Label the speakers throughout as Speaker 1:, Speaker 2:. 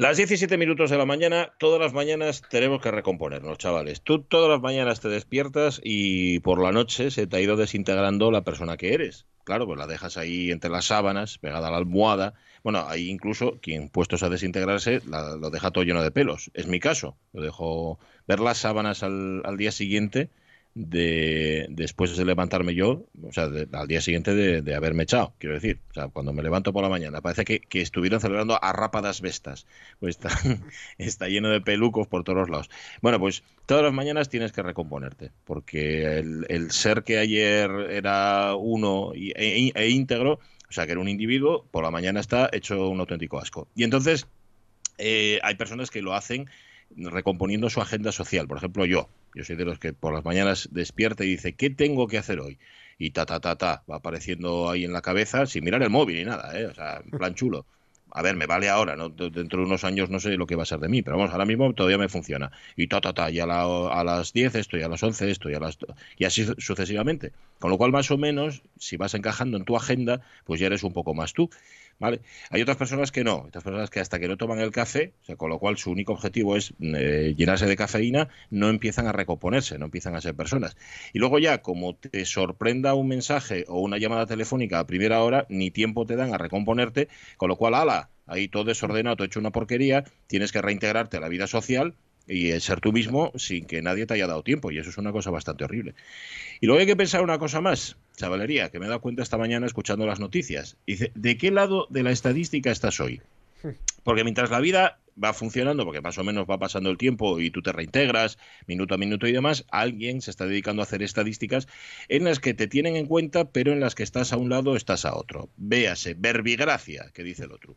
Speaker 1: Las 17 minutos de la mañana, todas las mañanas tenemos que recomponernos, chavales. Tú todas las mañanas te despiertas y por la noche se te ha ido desintegrando la persona que eres. Claro, pues la dejas ahí entre las sábanas, pegada a la almohada. Bueno, hay incluso quien puestos a desintegrarse lo deja todo lleno de pelos. Es mi caso. Lo dejo ver las sábanas al, al día siguiente de después de levantarme yo, o sea, al día siguiente de, haberme echado, quiero decir, o sea, cuando me levanto por la mañana, parece que, que estuvieran celebrando a rápadas bestas, pues está, lleno de pelucos por todos lados. Bueno, pues todas las mañanas tienes que recomponerte, porque el, ser que ayer era uno e, e, íntegro, o sea, que era un individuo, por la mañana está hecho un auténtico asco. Y entonces eh, hay personas que lo hacen recomponiendo su agenda social. Por ejemplo, yo. Yo soy de los que por las mañanas despierta y dice, ¿qué tengo que hacer hoy? Y ta, ta, ta, ta, va apareciendo ahí en la cabeza sin mirar el móvil ni nada, ¿eh? O sea, en plan chulo. A ver, me vale ahora, ¿no? Dentro de unos años no sé lo que va a ser de mí, pero vamos, ahora mismo todavía me funciona. Y ta, ta, ta, y a, a las 10 esto, y a las 11 esto, y a las... Y así sucesivamente. Con lo cual, más o menos, si vas encajando en tu agenda, pues ya eres un poco más tú. ¿Vale? Hay otras personas que no, otras personas que hasta que no toman el café, o sea, con lo cual su único objetivo es eh, llenarse de cafeína, no empiezan a recomponerse, no empiezan a ser personas. Y luego ya, como te sorprenda un mensaje o una llamada telefónica a primera hora, ni tiempo te dan a recomponerte, con lo cual, ala, ahí todo desordenado, todo hecho una porquería, tienes que reintegrarte a la vida social y ser tú mismo sin que nadie te haya dado tiempo. Y eso es una cosa bastante horrible. Y luego hay que pensar una cosa más, chavalería, que me he dado cuenta esta mañana escuchando las noticias. Dice, ¿de qué lado de la estadística estás hoy? Porque mientras la vida va funcionando, porque más o menos va pasando el tiempo y tú te reintegras minuto a minuto y demás, alguien se está dedicando a hacer estadísticas en las que te tienen en cuenta, pero en las que estás a un lado, estás a otro. Véase, verbigracia, que dice el otro.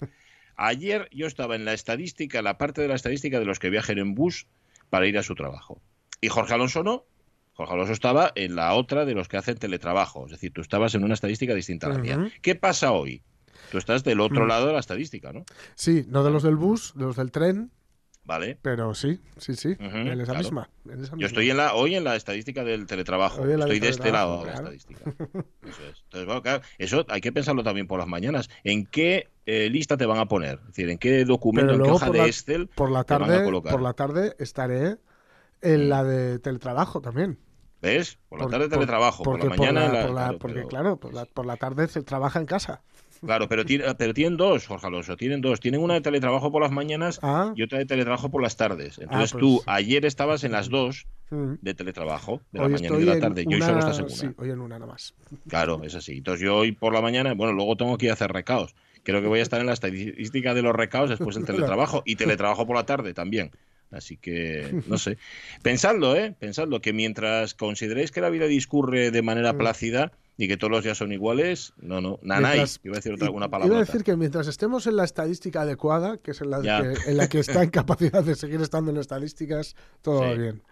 Speaker 1: Ayer yo estaba en la estadística, la parte de la estadística de los que viajan en bus para ir a su trabajo. Y Jorge Alonso no. Jorge Alonso estaba en la otra de los que hacen teletrabajo. Es decir, tú estabas en una estadística distinta a la mía. ¿Qué pasa hoy? Tú estás del otro mm. lado de la estadística, ¿no?
Speaker 2: Sí, no de los del bus, de los del tren,
Speaker 1: ¿Vale?
Speaker 2: Pero sí, sí, sí, en, esa misma,
Speaker 1: Yo estoy en la, hoy en la estadística del teletrabajo. Estoy de este lado de la estadística. Eso es. Entonces, claro, eso hay que pensarlo también por las mañanas. ¿En qué eh, lista te van a poner? Es decir, ¿en qué documento, en qué hoja de Excel
Speaker 2: por la tarde, te van a colocar? Por la tarde estaré en la de teletrabajo también.
Speaker 1: ¿Ves? Por la tarde teletrabajo, por la mañana...
Speaker 2: porque claro, por la, por la tarde se trabaja en casa.
Speaker 1: Claro, pero, pero tienen dos, Jorge Alonso, tienen dos. Tienen una de teletrabajo por las mañanas ah. y otra de teletrabajo por las tardes. Ah, Entonces tú pues ayer estabas en las dos mm. de teletrabajo, de la mañana y de la tarde. Yo hoy solo estás en una.
Speaker 2: Sí, hoy en una nada más.
Speaker 1: Claro, es así. Entonces yo hoy por la mañana, bueno, luego tengo que ir a hacer recaos. Creo que voy a estar en la estadística de los recaos después del teletrabajo y teletrabajo por la tarde también. Así que, no sé. Pensadlo, ¿eh? Pensadlo, que mientras consideréis que la vida discurre de manera mm. plácida, y que todos los días son iguales, no, no, nanay, iba a decir otra, alguna palabra.
Speaker 2: Iba a decir que mientras estemos en la estadística adecuada, que es en la, que, en la que está en capacidad de seguir estando en las estadísticas, todo va bien.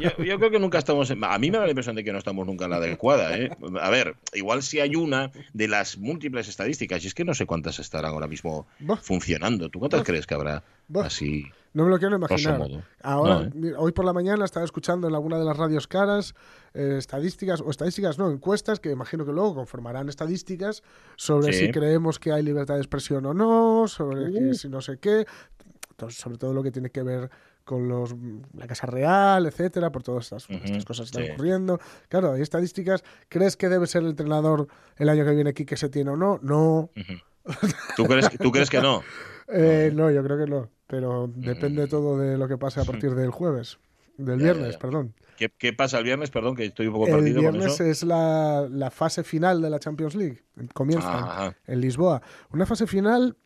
Speaker 1: yo, creo que nunca estamos. a mí me da la impresión de que no estamos nunca en la adecuada. ¿eh? A ver, igual si hay una de las múltiples estadísticas, y es que no sé cuántas estarán ahora mismo funcionando. ¿Tú cuántas crees que habrá así?
Speaker 2: No me lo quiero imaginar. Ahora, ¿eh? hoy por la mañana estaba escuchando en alguna de las radios caras eh, estadísticas, o estadísticas no, encuestas, que imagino que luego conformarán estadísticas sobre si creemos que hay libertad de expresión o no, sobre uh. si no sé qué, sobre todo lo que tiene que ver con los, la Casa Real, etcétera, por todas estas, cosas que están ocurriendo. Claro, hay estadísticas. ¿Crees que debe ser el entrenador el año que viene aquí que se tiene o no? No.
Speaker 1: ¿Tú, crees, ¿Tú crees que no?
Speaker 2: Eh, no, yo creo que no. Pero depende mm. todo de lo que pase a partir del jueves. Del viernes, perdón.
Speaker 1: ¿Qué, pasa el viernes? Perdón, que estoy un poco perdido.
Speaker 2: El viernes es la, la, fase final de la Champions League. Comienza en Lisboa. Una fase final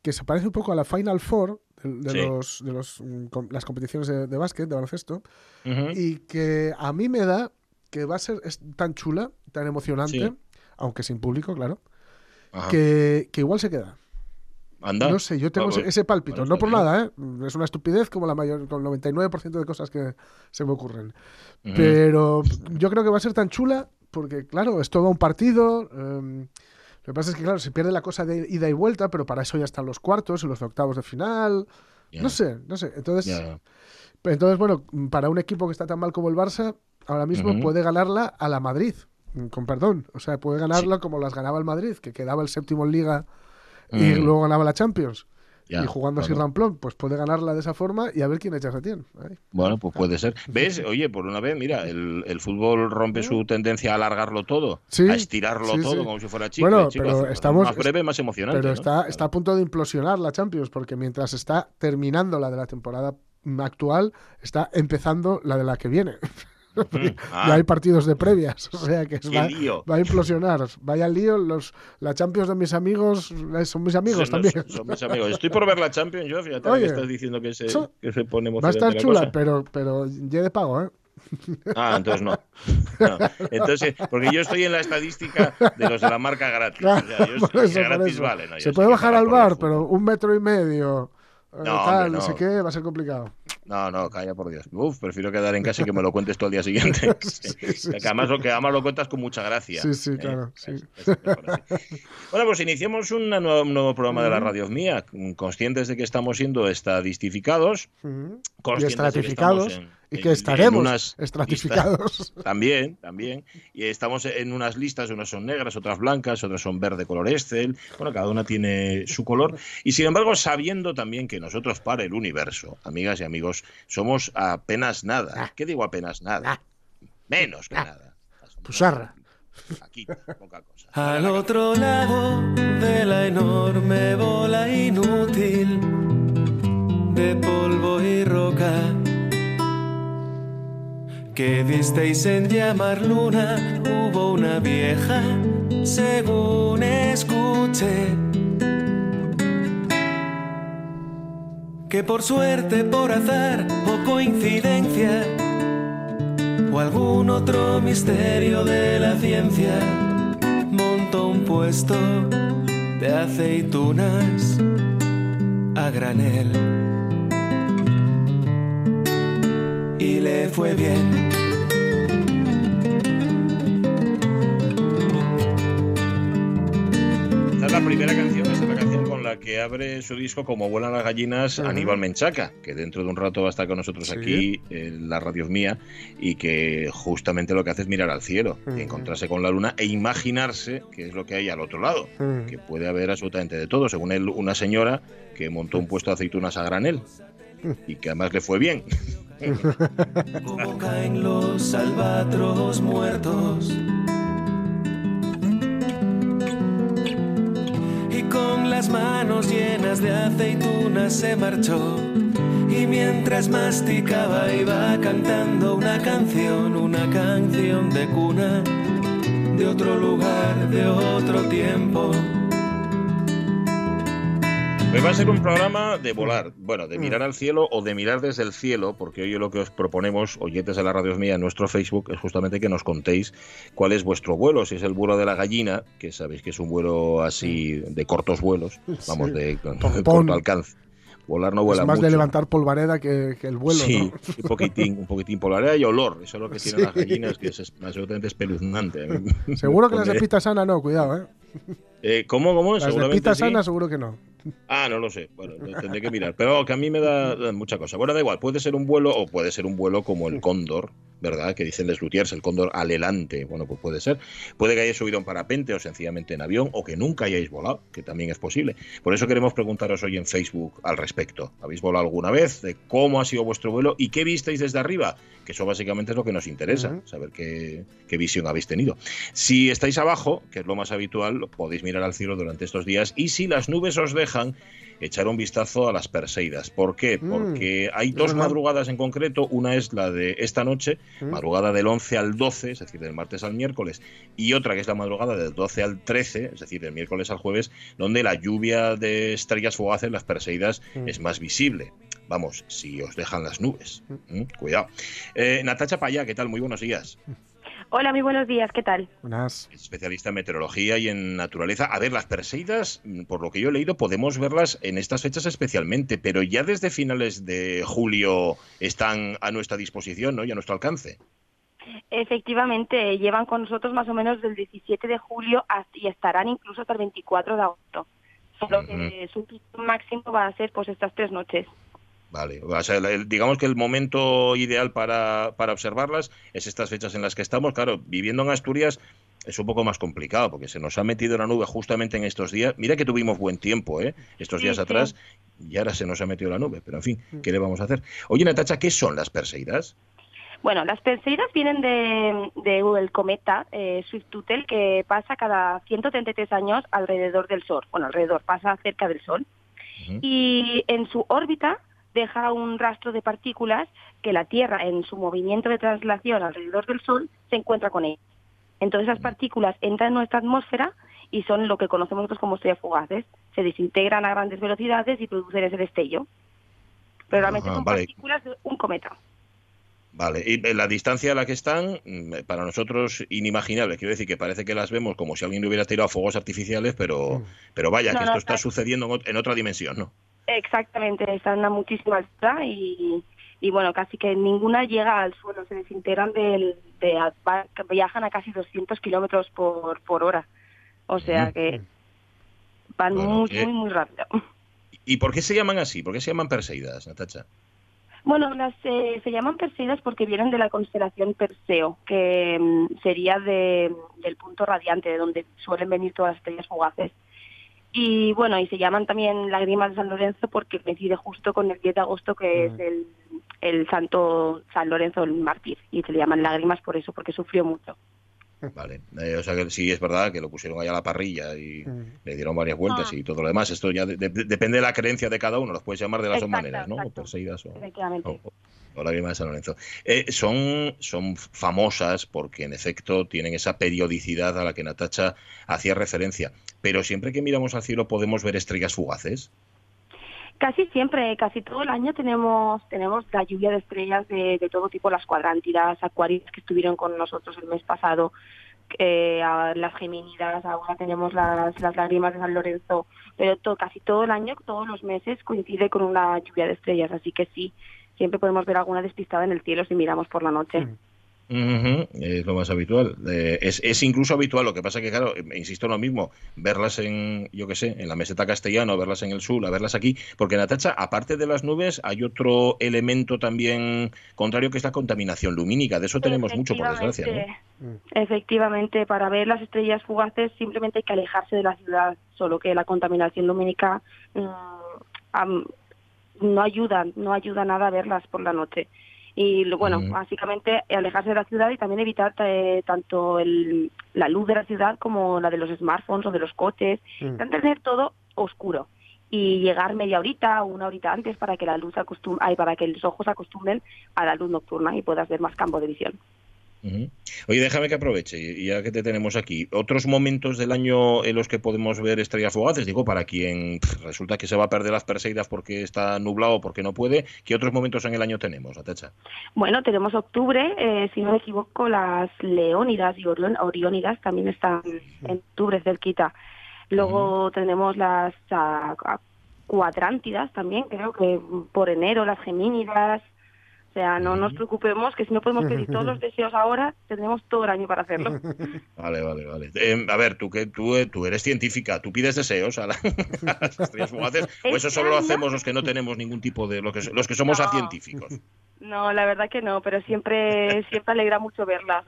Speaker 2: que se parece un poco a la Final Four de, los, de los, mm, las competiciones de, básquet, de baloncesto, y que a mí me da que va a ser tan chula, tan emocionante, aunque sin público, claro, que, que, igual se queda.
Speaker 1: Anda.
Speaker 2: No sé, yo tengo ese, pálpito, no por nada, ¿eh? es una estupidez como la mayor, con el 99% de cosas que se me ocurren. Pero yo creo que va a ser tan chula porque, claro, es todo un partido. Em, lo que pasa es que, claro, se pierde la cosa de ida y vuelta, pero para eso ya están los cuartos y los octavos de final. No sé, no sé. Entonces, entonces, bueno, para un equipo que está tan mal como el Barça, ahora mismo puede ganarla a la Madrid, con perdón. O sea, puede ganarla como las ganaba el Madrid, que quedaba el séptimo en Liga y luego ganaba la Champions. y jugando así ramplón, pues puede ganarla de esa forma y a ver quién echa a.
Speaker 1: Bueno, pues puede ser. ¿Ves? Oye, por una vez, mira, el, fútbol rompe su tendencia a alargarlo todo, a estirarlo todo como si fuera chico.
Speaker 2: Bueno, pero estamos,
Speaker 1: más breve, más emocionante.
Speaker 2: Pero está, está a punto de implosionar la Champions, porque mientras está terminando la de la temporada actual, está empezando la de la que viene. Ah. Ya hay partidos de previas, o sea que va, a implosionar. Vaya lío, los, la Champions de mis amigos eh, son mis amigos también.
Speaker 1: Son, mis amigos. Estoy por ver la Champions, yo fíjate que estás diciendo que se, que se pone
Speaker 2: Va a estar chula, pero, pero ya de pago, ¿eh?
Speaker 1: Ah, entonces no. Entonces, porque yo estoy en la estadística de los de la marca gratis. gratis vale.
Speaker 2: se puede bajar al bar, pero un metro y medio eh, no, no. sé qué, va a ser complicado.
Speaker 1: No, no, calla por Dios. Uf, prefiero quedar en casa y que me lo cuentes tú al día siguiente. que, además, lo, que además lo cuentas con mucha gracia.
Speaker 2: Sí, sí, ¿eh? claro.
Speaker 1: bueno, pues iniciamos un nuevo, programa de la radio mía, conscientes de que estamos siendo estadistificados,
Speaker 2: y estratificados y que estaremos estratificados.
Speaker 1: también, también. Y estamos en unas listas, unas son negras, otras blancas, otras son verde color Excel. Bueno, cada una tiene su color. Y sin embargo, sabiendo también que nosotros para el universo, amigas y amigos, somos apenas nada. Ah. ¿Qué digo apenas nada? Ah. Menos que ah. nada.
Speaker 2: Pusarra.
Speaker 1: Aquí, poca cosa.
Speaker 3: Al otro lado de la enorme bola inútil de polvo y roca que visteis en llamar luna, hubo una vieja, según escuché. Que por suerte, por azar o coincidencia, o algún otro misterio de la ciencia, montó un puesto de aceitunas a granel. Fue bien.
Speaker 1: Esta es la primera canción, esta es la canción con la que abre su disco Como vuelan las gallinas Aníbal Menchaca, que dentro de un rato va a estar con nosotros aquí en la radio mía y que justamente lo que hace es mirar al cielo, encontrarse con la luna e imaginarse qué es lo que hay al otro lado, que puede haber absolutamente de todo. Según él, una señora que montó un puesto de aceitunas a granel y que además le fue bien.
Speaker 3: Como caen los albatros muertos. Y con las manos llenas de aceitunas se marchó. Y mientras masticaba iba cantando una canción, una canción de cuna, de otro lugar, de otro tiempo.
Speaker 1: Hoy va a ser un programa de volar, bueno, de mirar al cielo o de mirar desde el cielo, porque hoy lo que os proponemos, oyentes de la radio mía, en nuestro Facebook, es justamente que nos contéis cuál es vuestro vuelo, si es el vuelo de la gallina, que sabéis que es un vuelo así de cortos vuelos, vamos, de, corto alcance. Volar no vuela
Speaker 2: es más de levantar polvareda que, el vuelo.
Speaker 1: Sí, un poquitín, un poquitín polvareda y olor. Eso es lo que tienen las gallinas, que es absolutamente espeluznante.
Speaker 2: Seguro que las de pita sana no, cuidado, ¿eh?
Speaker 1: eh ¿Cómo, cómo?
Speaker 2: Las de pita sana seguro que no.
Speaker 1: Ah, no lo sé. Bueno, tendré que mirar. Pero que a mí me da, mucha cosa. Bueno, da igual. Puede ser un vuelo o puede ser un vuelo como el Cóndor, ¿verdad? Que dicen Les Lutiers, el Cóndor alelante. Bueno, pues puede ser. Puede que hayáis subido en parapente o sencillamente en avión o que nunca hayáis volado, que también es posible. Por eso queremos preguntaros hoy en Facebook al respecto. ¿Habéis volado alguna vez? ¿De cómo ha sido vuestro vuelo? ¿Y qué visteis desde arriba? Que eso básicamente es lo que nos interesa, saber qué, qué visión habéis tenido. Si estáis abajo, que es lo más habitual, podéis mirar al cielo durante estos días y si las nubes os dejan, echar un vistazo a las Perseidas. ¿Por qué? Mm, Porque hay dos madrugadas en concreto. Una es la de esta noche, mm. madrugada del 11 al 12, es decir, del martes al miércoles, y otra que es la madrugada del 12 al 13, es decir, del miércoles al jueves, donde la lluvia de estrellas fugaces, las Perseidas, mm. es más visible. Vamos, si os dejan las nubes. Cuidado. Eh, Natacha Paya, ¿qué tal? Muy buenos días.
Speaker 4: Hola, muy buenos días, ¿qué tal?
Speaker 2: Buenas.
Speaker 1: Especialista en meteorología y en naturaleza. A ver, las Perseidas, por lo que yo he leído, podemos verlas en estas fechas especialmente, pero ya desde finales de julio están a nuestra disposición ¿no? y a nuestro alcance.
Speaker 4: Efectivamente, llevan con nosotros más o menos del 17 de julio y estarán incluso hasta el 24 de agosto. Solo que su máximo va a ser pues estas tres noches.
Speaker 1: Vale, o sea, digamos que el momento ideal para, para, observarlas es estas fechas en las que estamos. Claro, viviendo en Asturias, es un poco más complicado porque se nos ha metido la nube justamente en estos días. Mira que tuvimos buen tiempo, ¿eh? Estos días atrás y ahora se nos ha metido la nube, pero en fin, mm. ¿qué le vamos a hacer? Oye, Natacha, ¿qué son las Perseidas?
Speaker 4: Bueno, las Perseidas vienen de, el cometa eh, Swift-Tuttle que pasa cada 133 años alrededor del Sol. Bueno, alrededor, pasa cerca del Sol. Y en su órbita deja un rastro de partículas que la Tierra, en su movimiento de traslación alrededor del Sol, se encuentra con él. Entonces esas partículas entran en nuestra atmósfera y son lo que conocemos nosotros como estrellas fugaces. Se desintegran a grandes velocidades y producen ese destello. Pero realmente son partículas de un cometa.
Speaker 1: Vale, y la distancia a la que están, mm, para nosotros inimaginable. Quiero decir que parece que las vemos como si alguien hubiera tirado fuegos artificiales, pero, mm. pero vaya, que esto está sucediendo en otra dimensión, ¿no?
Speaker 4: Exactamente, están a muchísima altura y, y bueno, casi que ninguna llega al suelo, se desintegran del, de, viajan a casi 200 kilómetros por, por hora. O sea que van muy, muy, muy rápido.
Speaker 1: ¿Y por qué se llaman así? ¿Por qué se llaman Perseidas, Natacha?
Speaker 4: Bueno, las eh, se llaman Perseidas porque vienen de la constelación Perseo, que mm, sería de, del punto radiante, de donde suelen venir todas las estrellas fugaces. Y bueno, y se llaman también Lágrimas de San Lorenzo porque coincide justo con el 10 de agosto, que es el, el santo San Lorenzo el mártir. Y se le llaman lágrimas por eso, porque sufrió mucho.
Speaker 1: Vale, eh, o sea que sí es verdad que lo pusieron allá a la parrilla y le dieron varias vueltas ah. y todo lo demás. Esto ya depende de la creencia de cada uno, los puedes llamar de las dos maneras, ¿no? O Perseidas o, o, lágrimas de San Lorenzo. Eh, son, son famosas porque en efecto tienen esa periodicidad a la que Natacha hacía referencia. Pero siempre que miramos al cielo podemos ver estrellas fugaces.
Speaker 4: Casi siempre, casi todo el año tenemos tenemos la lluvia de estrellas de, todo tipo, las cuadrántidas, acuarios que estuvieron con nosotros el mes pasado, eh, las geminidas, ahora tenemos las lágrimas de San Lorenzo, pero casi todo el año, todos los meses coincide con una lluvia de estrellas, así que sí, siempre podemos ver alguna despistada en el cielo si miramos por la noche. Mm.
Speaker 1: Es lo más habitual. Eh, es, es, incluso habitual, lo que pasa que, claro, insisto en lo mismo, verlas en, yo qué sé, en la meseta castellana, verlas en el sur, a verlas aquí, porque en Atacha, aparte de las nubes, hay otro elemento también contrario que es la contaminación lumínica. De eso tenemos mucho, por desgracia.
Speaker 4: Efectivamente, para ver las estrellas fugaces simplemente hay que alejarse de la ciudad, solo que la contaminación lumínica mm, no ayuda, no ayuda nada a verlas por la noche. Y bueno, básicamente alejarse de la ciudad y también evitar eh, tanto el, la luz de la ciudad como la de los smartphones o de los coches, mm. tener todo oscuro y llegar media horita o una horita antes para que la luz acostum para que los ojos acostumbren a la luz nocturna y puedas ver más campo de visión.
Speaker 1: Oye, déjame que aproveche, ya que te tenemos aquí, otros momentos del año en los que podemos ver estrellas fugaces, digo, para quien resulta que se va a perder las Perseidas porque está nublado, porque no puede, ¿qué otros momentos en el año tenemos, Atecha?
Speaker 4: Bueno, tenemos octubre, eh, si no me equivoco, las Leónidas y Oriónidas también están en octubre cerquita. Luego tenemos las uh, Cuadrántidas también, creo que por enero, las Gemínidas, o sea, no nos preocupemos que si no podemos pedir todos los deseos ahora, tendremos todo el año para hacerlo.
Speaker 1: Vale, vale, vale. Eh, a ver, tú que tú, eh, tú eres científica, ¿tú pides deseos a, las estrellas fugaces? ¿O eso solo lo hacemos los que no tenemos ningún tipo de... los que, los que somos científicos?
Speaker 4: No, la verdad que no, pero siempre siempre alegra mucho verlas.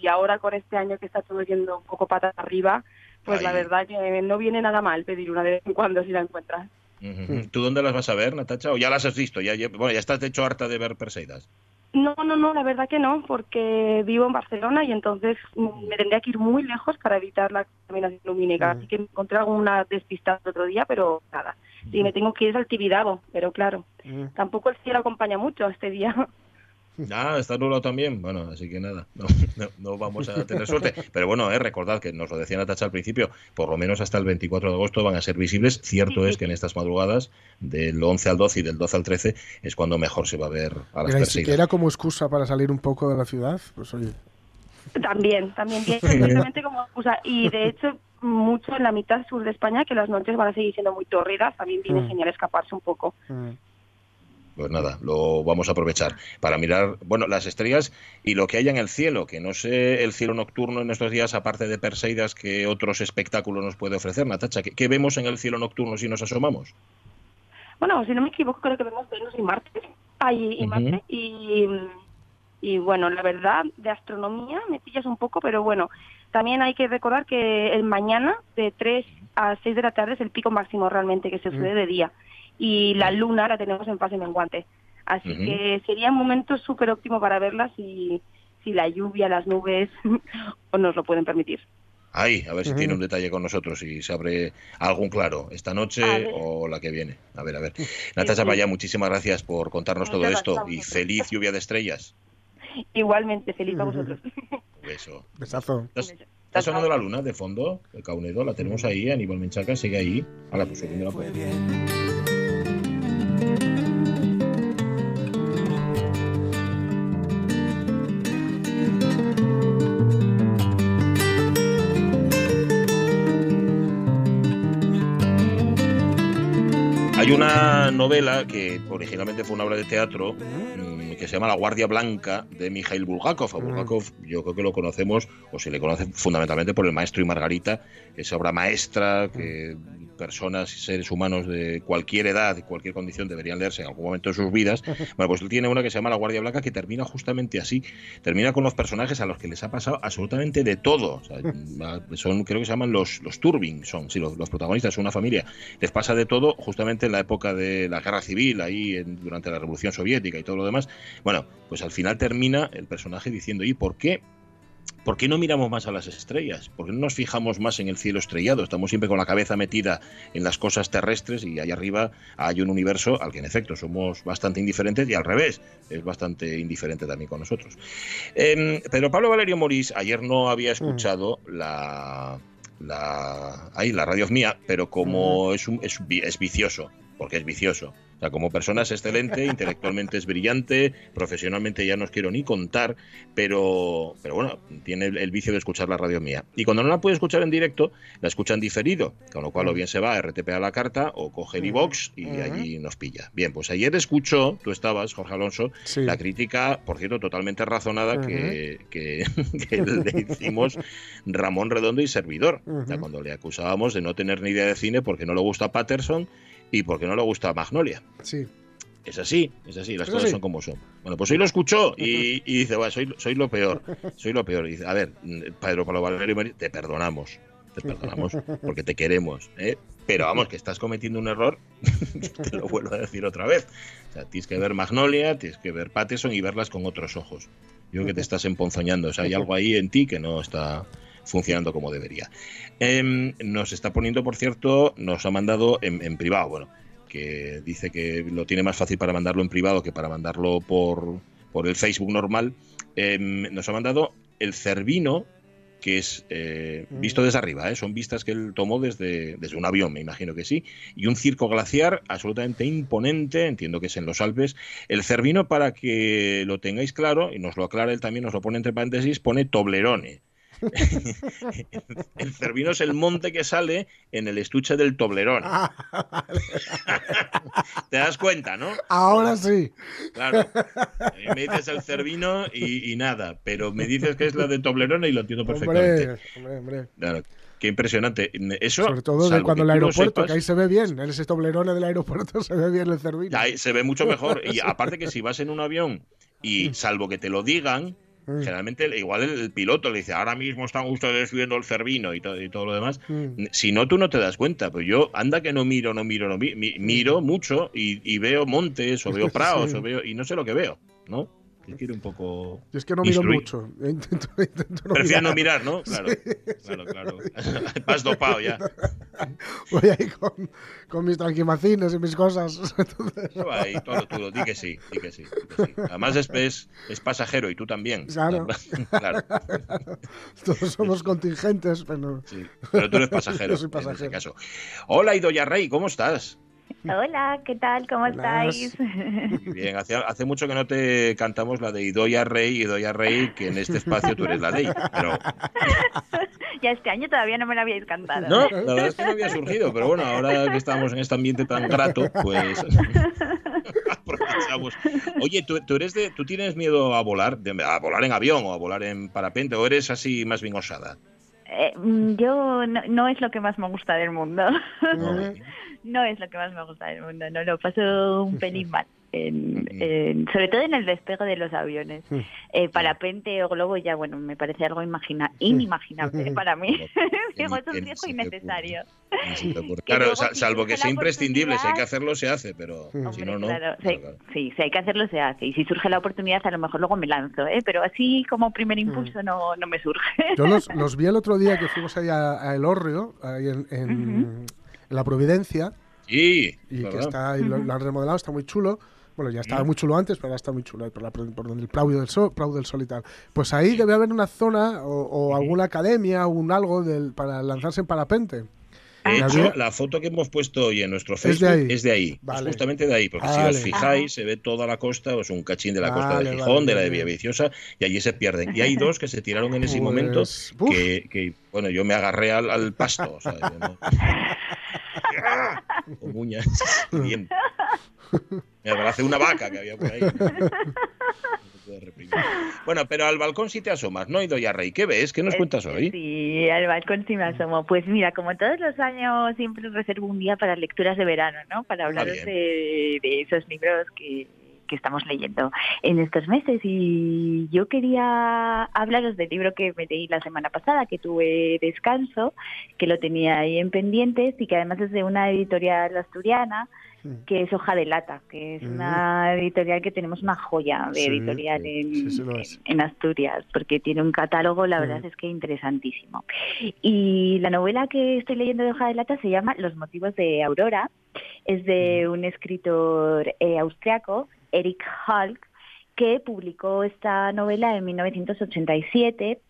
Speaker 4: Y ahora con este año que está todo yendo un poco patas arriba, pues la verdad que no viene nada mal pedir una de vez en cuando si la encuentras.
Speaker 1: ¿Tú dónde las vas a ver, Natacha? ¿O ya las has visto? Ya, bueno, ya estás de hecho harta de ver Perseidas.
Speaker 4: No, no, no, la verdad que no, porque vivo en Barcelona y entonces mm, me tendría que ir muy lejos para evitar la contaminación lumínica. Así que encontré alguna despistada el otro día, pero nada. Sí, me tengo que ir al Tibidabo, pero claro, tampoco el cielo acompaña mucho este día.
Speaker 1: Ah, está nulo también. Bueno, así que nada, no, vamos a tener suerte. Pero bueno, eh, recordad que nos lo decía Natacha al principio, por lo menos hasta el 24 de agosto van a ser visibles. Cierto es que en estas madrugadas, del 11 al 12 y del 12 al 13, es cuando mejor se va a ver a las personas.
Speaker 2: era como excusa para salir un poco de la ciudad, pues oye.
Speaker 4: También, también bien, exactamente como excusa. Y de hecho, mucho en la mitad sur de España, que las noches van a seguir siendo muy torridas, también viene mm. genial escaparse un poco. Mm
Speaker 1: pues nada, lo vamos a aprovechar para mirar, bueno, las estrellas y lo que hay en el cielo, que no sé el cielo nocturno en estos días, aparte de Perseidas, que otros espectáculos nos puede ofrecer, Natacha. ¿Qué, vemos en el cielo nocturno si nos asomamos?
Speaker 4: Bueno, si no me equivoco, creo que vemos Venus y Marte. Ay, y, Marte y, y bueno, la verdad, de astronomía me pillas un poco, pero bueno, También hay que recordar que el mañana de 3 a 6 de la tarde es el pico máximo realmente que se mm. sucede de día y la luna la tenemos en fase menguante. Así que sería un momento súper óptimo para verla si, si la lluvia, las nubes o nos lo pueden permitir.
Speaker 1: Ahí, a ver si tiene un detalle con nosotros y se abre algún claro esta noche o la que viene. A ver, a ver. Natasha Paya, muchísimas gracias por contarnos todo esto y feliz lluvia de estrellas.
Speaker 4: Igualmente, feliz a vosotros.
Speaker 1: Un beso.
Speaker 2: Besazo.
Speaker 1: ¿Está sonando la luna de fondo? El Caunedo, la tenemos ahí, Aníbal Menchaca sigue ahí. Ahora, pues subiendo la una novela que originalmente fue una obra de teatro que se llama La Guardia Blanca de Mikhail Bulgakov. A Bulgakov yo creo que lo conocemos, o se le conoce fundamentalmente por El Maestro y Margarita, esa obra maestra que personas y seres humanos de cualquier edad y cualquier condición deberían leerse en algún momento de sus vidas. Bueno, pues él tiene una que se llama La Guardia Blanca que termina justamente así. Termina con los personajes a los que les ha pasado absolutamente de todo. son, creo que se llaman los, los Turbing, son, sí, los, protagonistas, son una familia. Les pasa de todo justamente en la época de la guerra civil, ahí durante la Revolución Soviética y todo lo demás. Bueno, pues al final termina el personaje diciendo, ¿y por qué ¿Por qué no miramos más a las estrellas? ¿Por qué no nos fijamos más en el cielo estrellado? Estamos siempre con la cabeza metida en las cosas terrestres y ahí arriba hay un universo al que en efecto somos bastante indiferentes y al revés, es bastante indiferente también con nosotros. Eh, Pedro Pablo Valerio Morís ayer no había mm. escuchado la, la, ahí, la radio mía, pero como es, un, es, es vicioso, porque es vicioso sea, como persona es excelente, intelectualmente es brillante, profesionalmente ya no os quiero ni contar, pero, pero bueno, tiene el, vicio de escuchar la radio mía. Y cuando no la puede escuchar en directo, la escucha en diferido, con lo cual o bien se va a RTP a la carta o coge el iVox y allí nos pilla. Bien, pues ayer escuchó, tú estabas, Jorge Alonso, la crítica, por cierto, totalmente razonada que, que, le hicimos Ramón Redondo y servidor. O sea, cuando le acusábamos de no tener ni idea de cine porque no le gusta Patterson y porque no le gusta Magnolia.
Speaker 2: Sí.
Speaker 1: Es así, es así, las cosas son como son. Bueno, pues hoy lo escuchó y, dice, bueno, soy, soy lo peor, soy lo peor. Y dice, a ver, Pedro Pablo Valerio, te perdonamos, te perdonamos porque te queremos, ¿eh? pero vamos, que estás cometiendo un error, te lo vuelvo a decir otra vez. O sea, tienes que ver Magnolia, tienes que ver Patterson y verlas con otros ojos. Yo creo que te estás emponzoñando, o sea, hay algo ahí en ti que no está funcionando como debería. Em, nos está poniendo, por cierto, nos ha mandado en, privado, bueno, que dice que lo tiene más fácil para mandarlo en privado que para mandarlo por, por el Facebook normal. Em, nos ha mandado el Cervino, que es eh, mm. visto desde arriba, ¿eh? son vistas que él tomó desde, desde un avión, me imagino que sí, y un circo glaciar absolutamente imponente, entiendo que es en los Alpes. El Cervino, para que lo tengáis claro, y nos lo aclara él también, nos lo pone entre paréntesis, pone Toblerone. el Cervino es el monte que sale en el estuche del Toblerón. Ah, ¿Te das cuenta, no?
Speaker 2: Ahora sí.
Speaker 1: Claro. Me dices el Cervino y, nada, pero me dices que es la de Toblerone y lo entiendo perfectamente. Hombre, hombre, Claro. Qué impresionante. Eso,
Speaker 2: Sobre todo cuando el aeropuerto, que ahí se ve bien, en ese Toblerone del aeropuerto se ve bien el Cervino.
Speaker 1: Ahí se ve mucho mejor. Y aparte que si vas en un avión y salvo que te lo digan, Mm. Generalmente, igual el, piloto le dice, ahora mismo están ustedes viendo el cervino y todo, y todo lo demás. Mm. Si no, tú no te das cuenta. Pues yo, anda que no miro, no miro, no miro mucho y, veo montes o veo prados o veo, y no sé lo que veo, ¿no? Que quiere un poco.
Speaker 2: Yo es que no miro mucho. Intento,
Speaker 1: no Prefiero no mirar, ¿no? Claro, claro, claro. Vas dopado ya.
Speaker 2: Voy ahí con, con mis tranquimacines y mis cosas.
Speaker 1: ahí, todo, todo. Di que sí, di que sí. Además es, es, pasajero y tú también.
Speaker 2: Claro. claro. Todos somos contingentes, pero.
Speaker 1: Sí, pero tú eres pasajero. Yo soy pasajero. En caso. Hola, Idoya Rey, ¿cómo estás?
Speaker 5: Hola, ¿qué tal? ¿Cómo estáis?
Speaker 1: bien, hace, hace, mucho que no te cantamos la de Idoya Rey, Idoya Rey, que en este espacio tú eres la ley. Pero...
Speaker 5: ya este año todavía no me la habíais cantado.
Speaker 1: No, la verdad es que no había surgido, pero bueno, ahora que estamos en este ambiente tan grato, pues aprovechamos. Oye, ¿tú, tú, eres de, ¿tú tienes miedo a volar, a volar en avión o a volar en parapente, o eres así más bien osada?
Speaker 5: Eh, mm, yo no, es lo que más me gusta del mundo. no es lo que más me gusta del mundo, no lo paso un pelín mal. Sobre todo en el despegue de los aviones. Eh, parapente o globo ya, bueno, me parece algo imagina inimaginable para mí. Digo, es un viejo innecesario.
Speaker 1: Claro, salvo que sea imprescindible, si hay que hacerlo, se hace, pero si no, no.
Speaker 5: sí, si hay que hacerlo, se hace. Y si surge la oportunidad, a lo mejor luego me lanzo, ¿eh? pero así como primer impulso no, no me surge.
Speaker 2: Yo los, vi el otro día que fuimos ahí a, El Orrio, ahí en, la Providencia.
Speaker 1: Sí,
Speaker 2: y que está, lo, han remodelado, está muy chulo. Bueno, ya estaba muy chulo antes, pero ahora está muy chulo por, la, por donde el Prado del, Sol, del Sol y tal. Pues ahí debe haber una zona o, alguna academia o un algo del, para lanzarse en parapente.
Speaker 1: De hecho, la foto que hemos puesto hoy en nuestro Facebook es de ahí, es, justamente de ahí, porque si os fijáis, se ve toda la costa, es pues un cachín de la costa de Gijón, de la de Villaviciosa, y allí se pierden. Y hay dos que se tiraron en ese momento que, bueno, yo me agarré al, pasto, o sea, con uñas, bien. Me abracé una vaca que había por ahí. Bueno, pero al balcón sí te asomas, ¿no, Idoya Rey? ¿Qué ves? ¿Qué nos cuentas hoy?
Speaker 5: Sí, al balcón sí me asomo. Pues mira, como todos los años siempre reservo un día para lecturas de verano, ¿no? Para hablaros de, esos libros que, que estamos leyendo en estos meses. Y yo quería hablaros del libro que me leí la semana pasada, que tuve descanso, que lo tenía ahí en pendientes y que además es de una editorial asturiana que es Hoja de Lata, que es una editorial que tenemos una joya de editorial en, Asturias, porque tiene un catálogo, la verdad es que interesantísimo. Y la novela que estoy leyendo de Hoja de Lata se llama Los motivos de Aurora, es de un escritor eh, austriaco, Eric Hulk, que publicó esta novela en 1987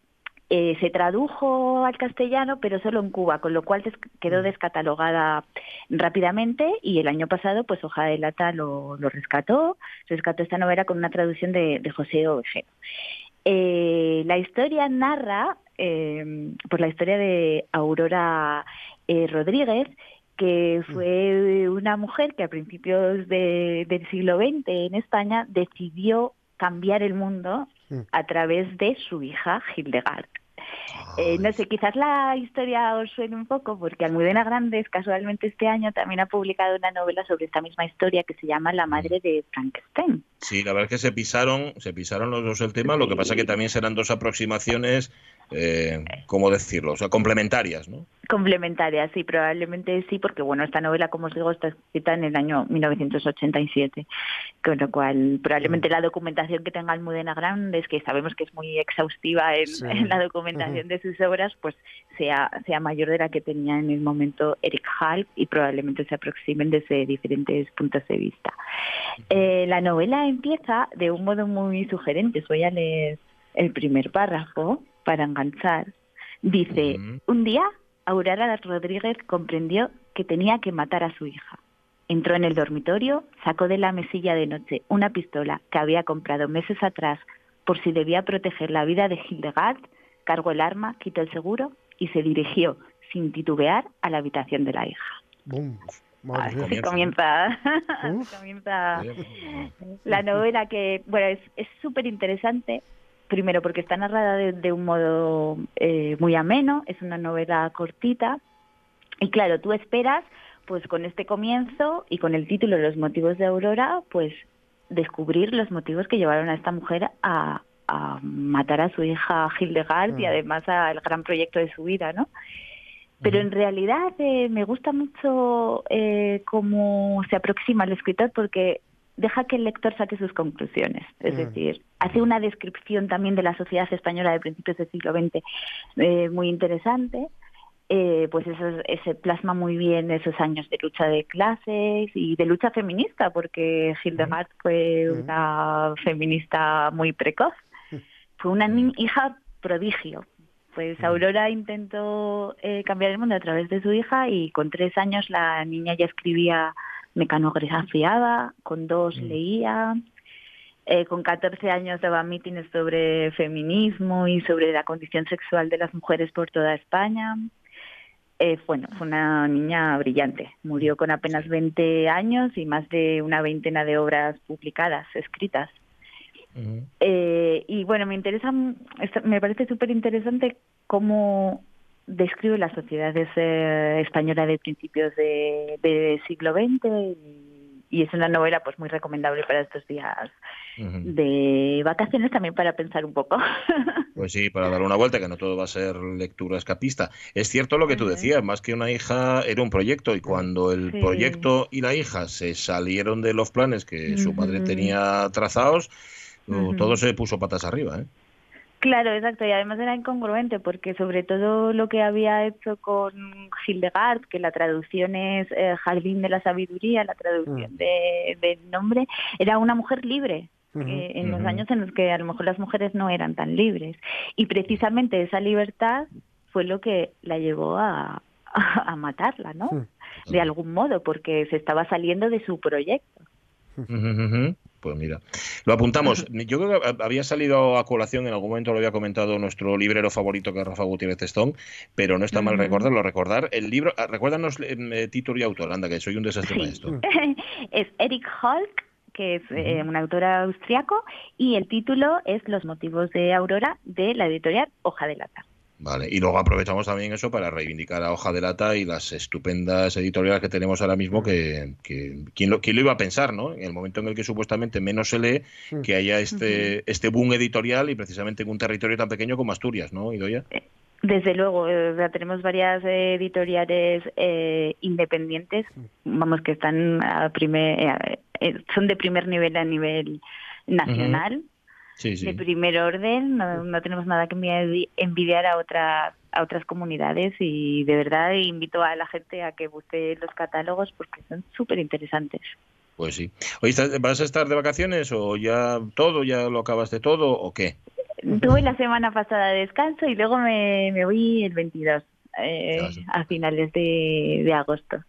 Speaker 5: eh, se tradujo al castellano, pero solo en Cuba, con lo cual quedó mm. descatalogada rápidamente y el año pasado, pues Hoja de Lata lo, rescató, rescató esta novela con una traducción de, José Ovejero. Eh, la historia narra, eh, por la historia de Aurora Rodríguez, que fue una mujer que a principios del siglo XX en España decidió cambiar el mundo mm. a través de su hija Hildegard. Eh, no sé, quizás la historia os suene un poco porque Almudena Grandes casualmente este año también ha publicado una novela sobre esta misma historia que se llama La madre de Frankenstein.
Speaker 1: Sí, la verdad es que se pisaron, se pisaron los dos el tema, lo que pasa que también serán dos aproximaciones eh, ¿cómo decirlo? O sea, complementarias, ¿no?
Speaker 5: Complementarias, sí, probablemente sí, porque bueno, esta novela, como os digo, está escrita en el año 1987, con lo cual probablemente la documentación que tenga Almudena Grandes, que sabemos que es muy exhaustiva en, la documentación de sus obras, pues sea, sea mayor de la que tenía en el momento Eric Halp y probablemente se aproximen desde diferentes puntos de vista. Eh, la novela empieza de un modo muy sugerente, os voy a leer el primer párrafo para enganchar. Dice, un día Aurora Rodríguez comprendió que tenía que matar a su hija. Entró en el dormitorio, sacó de la mesilla de noche una pistola que había comprado meses atrás por si debía proteger la vida de Hildegard, cargó el arma, quitó el seguro y se dirigió, sin titubear, a la habitación de la hija. Así comienza, comienza. La novela que, bueno, es súper interesante primero porque está narrada de, un modo eh, muy ameno, es una novela cortita y claro, tú esperas pues con este comienzo y con el título Los motivos de Aurora, pues descubrir los motivos que llevaron a esta mujer a, matar a su hija Hildegard y mm. además al gran proyecto de su vida, ¿no? Pero en realidad eh, me gusta mucho eh, cómo se aproxima el escritor porque deja que el lector saque sus conclusiones. Es mm. decir, hace una descripción también de la sociedad española de principios del siglo XX eh, muy interesante. Eh, pues eso se plasma muy bien esos años de lucha de clases y de lucha feminista, porque Hildegard mm. fue mm. una feminista muy precoz. Fue una hija prodigio. Pues Aurora intentó eh, cambiar el mundo a través de su hija y con tres años la niña ya escribía mecanografiaba, con dos mm. leía, eh, con 14 años daba mítines sobre feminismo y sobre la condición sexual de las mujeres por toda España. Eh, bueno, fue una niña brillante. Murió con apenas 20 años y más de una veintena de obras publicadas, escritas. eh, y bueno, me interesa, me parece súper interesante cómo describe la sociedad española de principios de siglo XX y es una novela pues muy recomendable para estos días de vacaciones también para pensar un poco.
Speaker 1: Pues sí, para dar una vuelta, que no todo va a ser lectura escapista. Es cierto lo que tú decías, más que una hija era un proyecto y cuando el proyecto y la hija se salieron de los planes que su padre tenía trazados, todo se puso patas arriba. ¿eh?
Speaker 5: Claro, exacto, y además era incongruente porque sobre todo lo que había hecho con Hildegard, que la traducción es eh, Jardín de la Sabiduría, la traducción mm. de, del nombre, era una mujer libre, eh, en los años en los que a lo mejor las mujeres no eran tan libres. Y precisamente esa libertad fue lo que la llevó a, a, matarla, ¿no? De algún modo, porque se estaba saliendo de su proyecto.
Speaker 1: Pues mira, lo apuntamos. Yo creo que había salido a colación, en algún momento lo había comentado nuestro librero favorito, que es Rafa Gutiérrez Testón, pero no está mal recordarlo. Recordar el libro, ah, recuérdanos el eh, título y autor, anda, que soy un desastre para esto.
Speaker 5: es Eric Holk, que es eh, un autor austriaco, y el título es Los motivos de Aurora, de la editorial Hoja de Lata.
Speaker 1: Vale, y luego aprovechamos también eso para reivindicar a Hoja de Lata y las estupendas editoriales que tenemos ahora mismo, que, ¿quién, lo, ¿quién lo iba a pensar, no? En el momento en el que supuestamente menos se lee, que haya este, este boom editorial y precisamente en un territorio tan pequeño como Asturias, ¿no, Idoya? Eh,
Speaker 5: desde luego, eh, tenemos varias editoriales eh, independientes, vamos, que están a primer, son de primer nivel a nivel nacional de primer orden, no, tenemos nada que envidiar a otras a otras comunidades y de verdad invito a la gente a que busque los catálogos porque son súper interesantes.
Speaker 1: Pues sí. Oye, ¿vas a estar de vacaciones o ya todo, ya lo acabas de todo o qué?
Speaker 5: Tuve la semana pasada de descanso y luego me, me voy el 22, eh, a finales de agosto.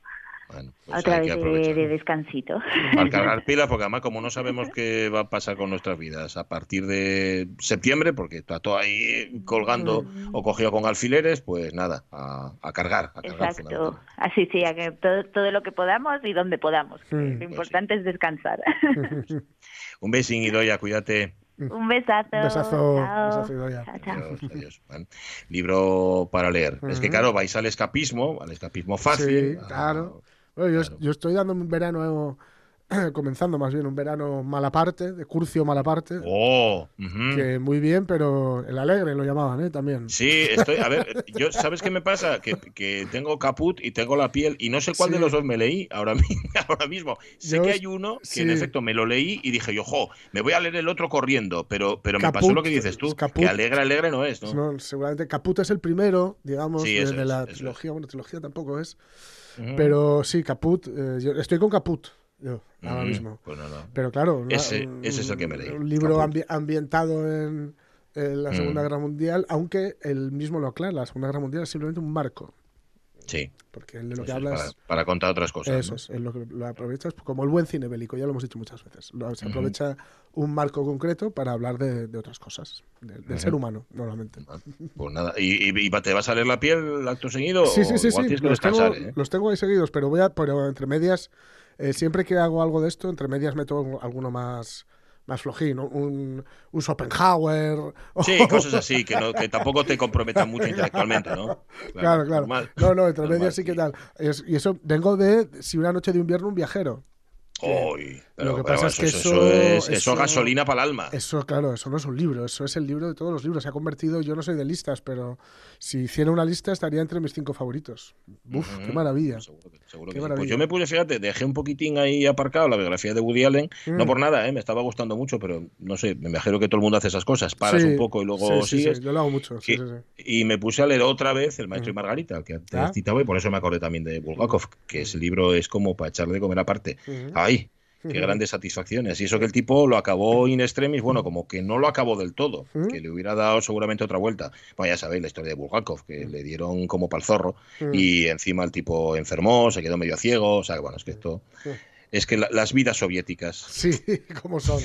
Speaker 5: Bueno, pues Otra vez de, descansito.
Speaker 1: Al cargar pilas, porque además como no sabemos qué va a pasar con nuestras vidas a partir de septiembre, porque está todo ahí colgando mm. o cogido con alfileres, pues nada, a, cargar.
Speaker 5: Exacto. Así sí, a que todo, lo que podamos y donde podamos. Lo pues importante es descansar.
Speaker 1: Un besín, Idoya, cuídate.
Speaker 5: Un besazo.
Speaker 2: Besazo.
Speaker 1: Adiós, Libro para leer. Es que claro, vais al escapismo, al escapismo fácil.
Speaker 2: Sí, claro. Bueno, yo, yo, estoy dando un verano comenzando más bien un verano malaparte, de Curcio Malaparte.
Speaker 1: Oh,
Speaker 2: que muy bien, pero el alegre lo llamaban, ¿eh? También.
Speaker 1: Sí, estoy, a ver, yo, ¿sabes qué me pasa? Que, tengo caput y tengo la piel y no sé cuál de los dos me leí ahora, ahora mismo. Sé que hay uno que en efecto me lo leí y dije, yo, jo, me voy a leer el otro corriendo, pero, pero me pasó lo que dices tú, que alegre, alegre no es, ¿no?
Speaker 2: seguramente Caput es el primero, digamos, de, la trilogía, bueno, trilogía tampoco es. Pero sí, Caput, eh, yo estoy con Caput yo, ahora mismo.
Speaker 1: Pues
Speaker 2: Pero claro,
Speaker 1: ese, es el que me leí.
Speaker 2: Un libro ambientado en, la Segunda Guerra Mundial, aunque él mismo lo aclara, la Segunda Guerra Mundial es simplemente un marco.
Speaker 1: Sí.
Speaker 2: Porque él de lo que hablas.
Speaker 1: Para, contar otras cosas.
Speaker 2: Eso es, lo aprovechas como el buen cine bélico, ya lo hemos dicho muchas veces. se aprovecha un marco concreto para hablar de, otras cosas, del ser humano, normalmente.
Speaker 1: Pues nada, ¿Y, te vas a leer la piel acto seguido?
Speaker 2: Sí, sí, sí. sí. Los, tengo, ¿eh? los tengo ahí seguidos, pero voy a, pero entre medias, eh, siempre que hago algo de esto, entre medias meto alguno más más flojín, un, un Schopenhauer.
Speaker 1: Sí, cosas así, que, que tampoco te comprometan mucho intelectualmente, ¿no?
Speaker 2: Claro, claro. No, no, entre medias sí que tal. y eso, vengo de Si una noche de invierno, un viajero
Speaker 1: lo que pasa es que eso, es, eso, gasolina para el alma.
Speaker 2: Eso, claro, eso no es un libro, eso es el libro de todos los libros. Se ha convertido, yo no soy de listas, pero si hiciera una lista estaría entre mis cinco favoritos. Uf, qué maravilla.
Speaker 1: Pues yo me puse, fíjate, dejé un poquitín ahí aparcado la biografía de Woody Allen, no mm. por nada, ¿eh? me estaba gustando mucho, pero no sé, me imagino que todo el mundo hace esas cosas, paras un poco y luego sigues.
Speaker 2: yo lo hago mucho,
Speaker 1: y, me puse a leer otra vez El Maestro y mm. Margarita, que te ah. citado y por eso me acordé también de Bulgakov, que ese libro es como para echarle de comer aparte. Ahí, Qué grandes satisfacciones. Y eso que el tipo lo acabó in extremis, bueno, como que no lo acabó del todo, que le hubiera dado seguramente otra vuelta. Bueno, ya sabéis la historia de Bulgakov, que le dieron como pal zorro y encima el tipo enfermó, se quedó medio ciego, o sea, bueno, es que esto es que las vidas soviéticas.
Speaker 2: Sí, como son.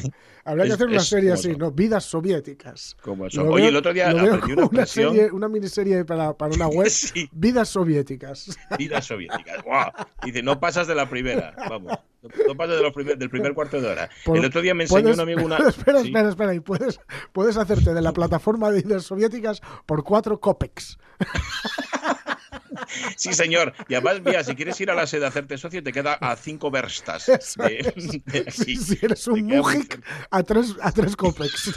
Speaker 2: Habría que hacer una serie así, ¿no? Vidas soviéticas.
Speaker 1: Como son. Oye, el otro día aprendí una,
Speaker 2: una, serie, una miniserie para, para una web. Vidas soviéticas.
Speaker 1: Vidas soviéticas. Wow. Dice, no pasas de la primera. Vamos. No pasas de los del primer cuarto de hora. el otro día me enseñó un amigo una.
Speaker 2: Espera, espera, espera. Y puedes, puedes hacerte de la plataforma de vidas soviéticas por cuatro copex.
Speaker 1: Sí, señor. Y además, mira, si quieres ir a la sede a hacerte socio, te queda a cinco verstas.
Speaker 2: si eres un mujik, a tres, a tres copex.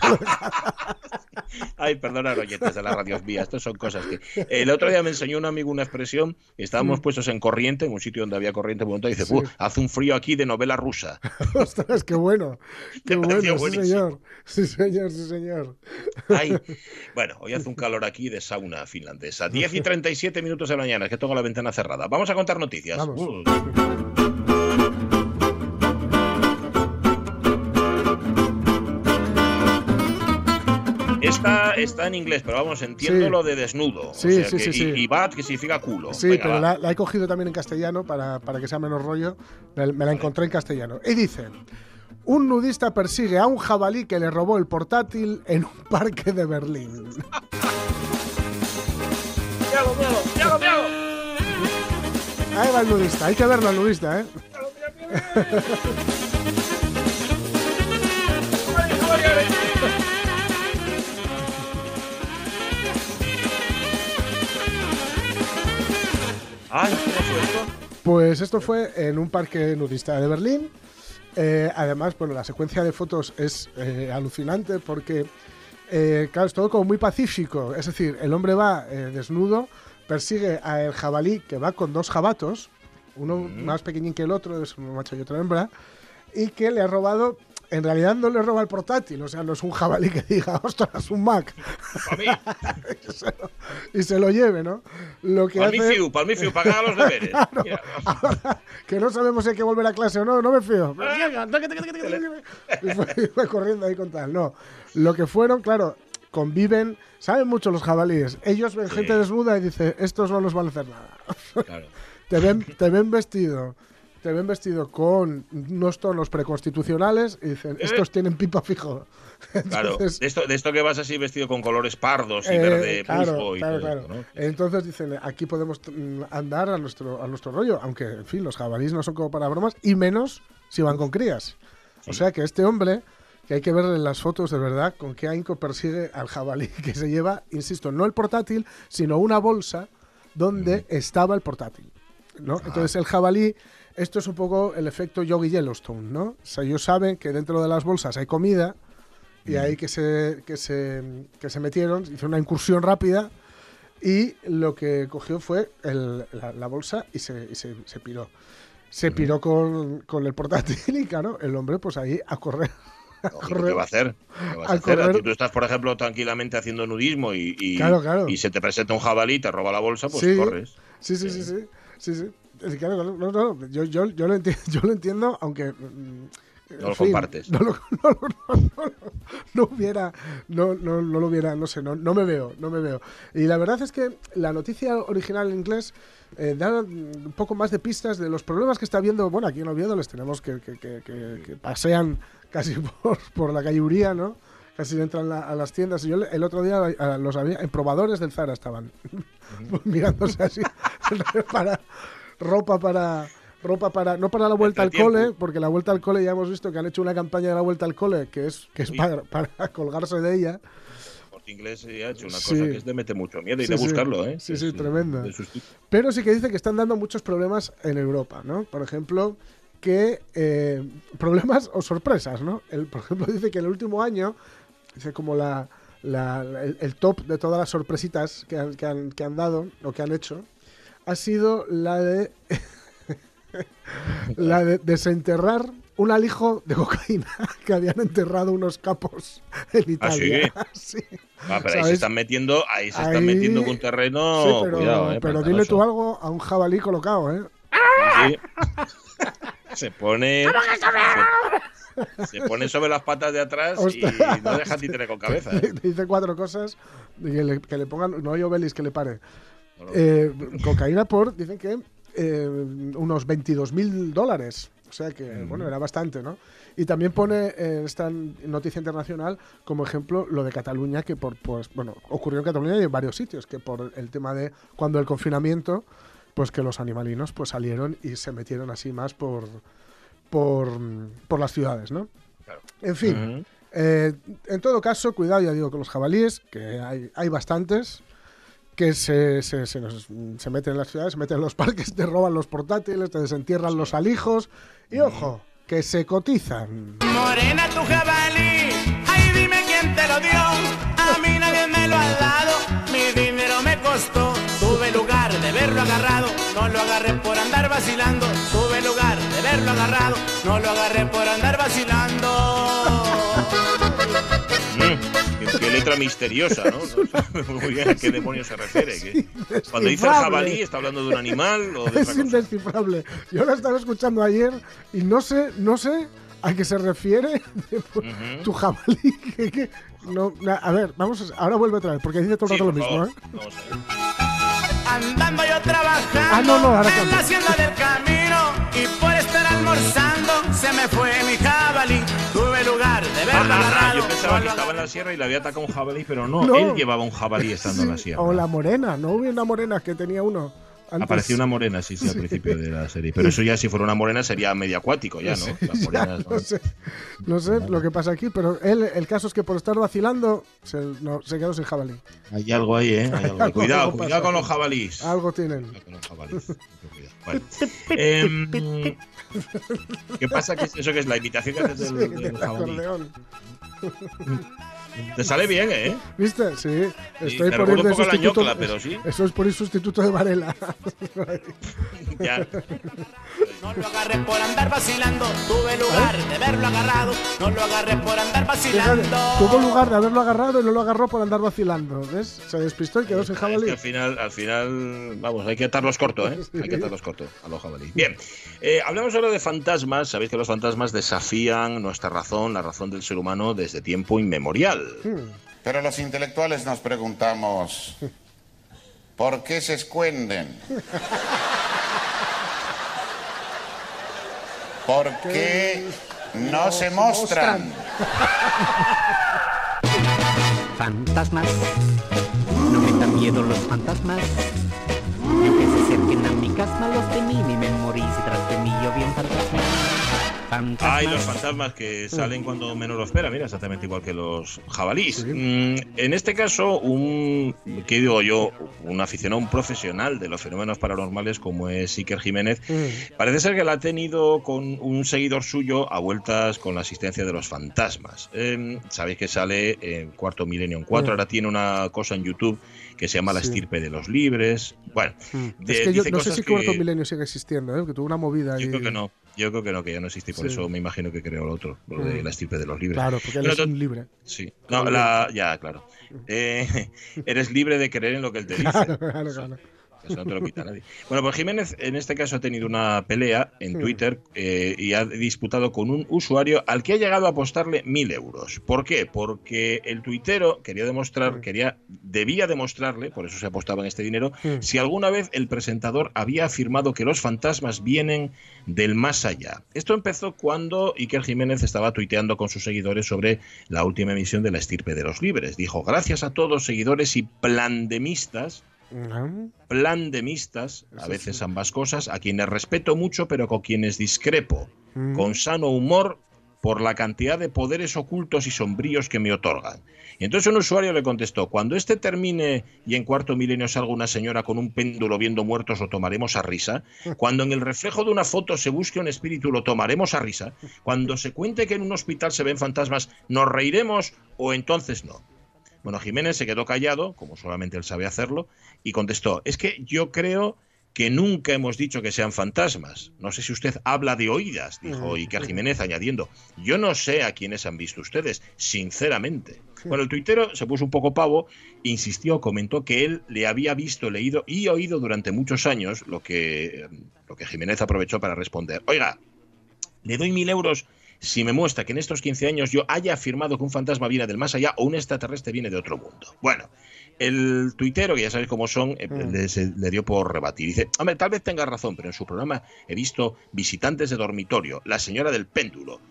Speaker 1: Ay, perdona, oyentes de la radio mía, estas son cosas que... El otro día me enseñó un amigo una expresión, estábamos mm. puestos en corriente, en un sitio donde había corriente, y dice, hace un frío aquí de novela rusa.
Speaker 2: Ostras, qué bueno, qué bueno, sí señor, sí señor, sí señor.
Speaker 1: Ay, bueno, hoy hace un calor aquí de sauna finlandesa. 10 y 37 minutos de la mañana, que tengo la ventana cerrada. Vamos a contar noticias. Vamos. Está, está en inglés, pero vamos, entiendo lo de desnudo.
Speaker 2: Sí, sí, sí,
Speaker 1: y, bat, que significa culo.
Speaker 2: Sí, pero la, he cogido también en castellano para, que sea menos rollo. Me, la encontré en castellano. Y dice: Un nudista persigue a un jabalí que le robó el portátil en un parque de Berlín.
Speaker 1: ¡Míralo, míralo! ¡Míralo, míralo!
Speaker 2: Ahí va el nudista, hay que verlo al nudista, ¿eh?
Speaker 1: Ay, fue esto?
Speaker 2: Pues esto fue en un parque nudista de Berlín. Eh, además, bueno, la secuencia de fotos es eh, alucinante porque, eh, claro, es todo como muy pacífico. Es decir, el hombre va desnudo, persigue al jabalí que va con dos jabatos, uno más pequeñín que el otro, es un macho y otra hembra, y que le ha robado en realidad no le roba el portátil, o sea, no es un jabalí que diga, ostras, un Mac. y, se lo, lleve, ¿no?
Speaker 1: Lo que para hace... para mi fiu, para los deberes.
Speaker 2: que no sabemos si hay que volver a clase o no, no me fío. y fue, corriendo ahí con tal. No, lo que fueron, claro, conviven, saben mucho los jabalíes. Ellos ven gente desnuda y dicen, estos no nos van a hacer nada. Claro. te, ven, te ven vestido te ven vestido con unos tonos preconstitucionales y dicen, eh. estos tienen pipa fijo.
Speaker 1: claro, de esto, de esto que vas así vestido con colores pardos y eh, verde claro, y claro, claro.
Speaker 2: Entonces dicen, aquí podemos andar a nuestro, a nuestro rollo, aunque, en fin, los jabalíes no son como para bromas, y menos si van con crías. O sea que este hombre, que hay que verle las fotos de verdad con qué ahínco persigue al jabalí que se lleva, insisto, no el portátil, sino una bolsa donde estaba el portátil. ¿no? Ah. Entonces el jabalí esto es un poco el efecto Yogi Yellowstone, ¿no? O sea, ellos saben que dentro de las bolsas hay comida y ahí que se, que se, que se metieron, hizo una incursión rápida y lo que cogió fue la, bolsa y se, se, piró. Se piró con, con, el portátil y claro, el hombre pues ahí a correr.
Speaker 1: ¿Qué va a hacer? ¿Qué vas a, hacer? Tú estás, por ejemplo, tranquilamente haciendo nudismo y, y, se te presenta un jabalí y te roba la bolsa, pues corres.
Speaker 2: Sí, sí, sí, sí. sí, sí no, no, yo, yo, yo, lo entiendo, yo lo entiendo, aunque...
Speaker 1: Mm, no lo compartes.
Speaker 2: No, no, hubiera, no, no, no lo hubiera, no sé, no, no me veo, no me veo. Y la verdad es que la noticia original en inglés eh, da un poco más de pistas de los problemas que está habiendo. Bueno, aquí en Oviedo les tenemos que, que, que, pasean casi por, por la calle Uría, ¿no? casi entran a las tiendas. Y yo el otro día los había, en probadores del Zara estaban mirándose así para, ropa para ropa para no para la vuelta al cole, porque la vuelta al cole ya hemos visto que han hecho una campaña de la vuelta al cole que es que es para, colgarse de ella.
Speaker 1: Porque inglés ha hecho una cosa que es de meter mucho miedo y de buscarlo, ¿eh?
Speaker 2: Sí, sí, tremendo. Pero sí que dice que están dando muchos problemas en Europa, ¿no? Por ejemplo, que eh, problemas o sorpresas, ¿no? Por ejemplo, dice que en el último año, dice como la, el, top de todas las sorpresitas que han, que han, que han dado o que han hecho, ha sido la de la de desenterrar un alijo de cocaína que habían enterrado unos capos en ¿Ah, Italia.
Speaker 1: sí? Ah, pero ahí se están metiendo, ahí se están metiendo con un terreno.
Speaker 2: pero,
Speaker 1: cuidado, eh,
Speaker 2: pero dile tú algo a un jabalí colocado, ¿eh?
Speaker 1: Sí. Se pone. Se, pone sobre las patas de atrás y no deja títere con cabeza. ¿eh?
Speaker 2: Dice cuatro cosas que le, que le pongan. No hay Obelis que le pare. Eh, cocaína por, dicen que eh, unos 22 mil dólares. O sea que, mm. bueno, era bastante, ¿no? Y también pone en esta noticia internacional como ejemplo lo de Cataluña, que por, pues, bueno, ocurrió en Cataluña y en varios sitios, que por el tema de cuando el confinamiento, pues que los animalinos pues salieron y se metieron así más por, por, por las ciudades, ¿no? En fin, eh, en todo caso, cuidado, ya digo, con los jabalíes, que hay, hay bastantes, que se, se, se, se meten en las ciudades, se meten en los parques, te roban los portátiles, te desentierran los alijos y ojo, que se cotizan.
Speaker 3: Morena tu jabalí, ay dime quién te lo dio, a mí nadie me lo ha dado, mi dinero me costó, tuve lugar de verlo agarrado, no lo agarré por andar vacilando, tuve lugar de verlo agarrado, no lo agarré por andar vacilando.
Speaker 1: Mm, qué, letra misteriosa, ¿no? Muy bien, ¿a qué demonios se refiere? cuando dice el jabalí, ¿está hablando de un animal o de
Speaker 2: Es indescifrable. Yo lo estaba escuchando ayer y no sé, no sé a qué se refiere tu jabalí. no, a ver, vamos, a, ahora vuelve otra vez, porque dice todo el rato lo mismo, ¿eh? Vamos a ver.
Speaker 3: Andando yo trabajando ah, no, no, en la hacienda del camino y por estar almorzando se me fue mi jabalí. Tuve lugar de verlo
Speaker 1: ah, Yo pensaba que estaba en la sierra y le había atacado un jabalí, pero no, él llevaba un jabalí estando en la sierra.
Speaker 2: O la morena, no hubo una morena que tenía uno.
Speaker 1: Apareció una morena, sí, sí, al principio de la serie. Pero eso ya, si fuera una morena, sería medio acuático ya, ¿no?
Speaker 2: no, sé, no sé lo que pasa aquí, pero él, el caso es que por estar vacilando se, se quedó sin jabalí.
Speaker 1: Hay algo ahí, ¿eh? Cuidado, cuidado con los jabalís.
Speaker 2: Algo tienen.
Speaker 1: Con los jabalís. Em, ¿Qué pasa? que ¿Eso que es la imitación que haces del, del jabalí? Te sale bien, ¿eh?
Speaker 2: ¿Viste? Sí. Estoy por ir de sustituto.
Speaker 1: pero sí.
Speaker 2: Eso es por ir sustituto de Varela.
Speaker 3: ya. No lo agarré por andar vacilando. Tuve lugar de haberlo agarrado. No lo agarré por andar vacilando.
Speaker 2: tuvo lugar de haberlo agarrado y no lo agarró por andar vacilando. ¿Ves? Se despistó y quedó sin jabalí. Es
Speaker 1: que al final, al final, vamos, hay que atarlos corto, ¿eh? Hay que atarlos corto a los jabalí. Bien. Eh, hablemos ahora de fantasmas. Sabéis que los fantasmas desafían nuestra razón, la razón del ser humano desde tiempo inmemorial.
Speaker 6: Pero los intelectuales nos preguntamos, ¿por qué se escuenden? ¿Por qué no se muestran?
Speaker 7: Fantasmas, no me dan miedo los fantasmas. Fantasmas.
Speaker 1: Hay los fantasmas que salen cuando menos lo espera, mira, exactamente igual que los jabalíes. Mm, en este caso, un, ¿qué digo yo? Un aficionado, un profesional de los fenómenos paranormales como es Iker Jiménez, mm. parece ser que la ha tenido con un seguidor suyo a vueltas con la asistencia de los fantasmas. Em, sabéis que sale en Cuarto Milenio en 4, mm. ahora tiene una cosa en YouTube que se llama La estirpe de los libres. Bueno,
Speaker 2: es que yo no sé si Cuarto Milenio sigue existiendo, ¿eh? que tuvo una movida.
Speaker 1: Yo creo que no. Yo creo que no, que ya no existe, por eso me imagino que creó lo otro, lo de mm. la estirpe de los libres.
Speaker 2: Claro, porque él es un libre.
Speaker 1: Sí, no, la, ya, claro. Eh, eres libre de creer en lo que él te dice. Claro, claro, claro. Eso no te lo quita nadie. Bueno, pues Jiménez en este caso ha tenido una pelea en. Twitter eh, y ha disputado con un usuario al que ha llegado a apostarle mil euros. ¿Por qué? Porque el tuitero quería demostrar, quería, debía demostrarle, por eso se apostaba en este dinero, si alguna vez el presentador había afirmado que los fantasmas vienen del más allá. Esto empezó cuando Iker Jiménez estaba tuiteando con sus seguidores sobre la última emisión de La Estirpe de los Libres. Dijo, gracias a todos seguidores y plandemistas plan de mistas, a veces ambas cosas, a quienes respeto mucho, pero con quienes discrepo, con sano humor por la cantidad de poderes ocultos y sombríos que me otorgan. Y entonces un usuario le contestó, cuando este termine y en cuarto milenio salga una señora con un péndulo viendo muertos, lo tomaremos a risa. Cuando en el reflejo de una foto se busque un espíritu, lo tomaremos a risa. Cuando se cuente que en un hospital se ven fantasmas, nos reiremos o entonces no. Bueno, Jiménez se quedó callado, como solamente él sabe hacerlo, y contestó, es que yo creo que nunca hemos dicho que sean fantasmas. No sé si usted habla de oídas, dijo Iker Jiménez, añadiendo, yo no sé a quiénes han visto ustedes, sinceramente. Bueno, el tuitero se puso un poco pavo, insistió, comentó que él le había visto, leído y oído durante muchos años, lo que, lo que Jiménez aprovechó para responder, oiga, le doy mil euros si me muestra que en estos 15 años yo haya afirmado que un fantasma viene del más allá o un extraterrestre viene de otro mundo. Bueno, el tuitero, que ya sabéis cómo son, eh, mm. le, dio por rebatir. Dice, hombre, tal vez tenga razón, pero en su programa he visto visitantes de dormitorio, la señora del péndulo,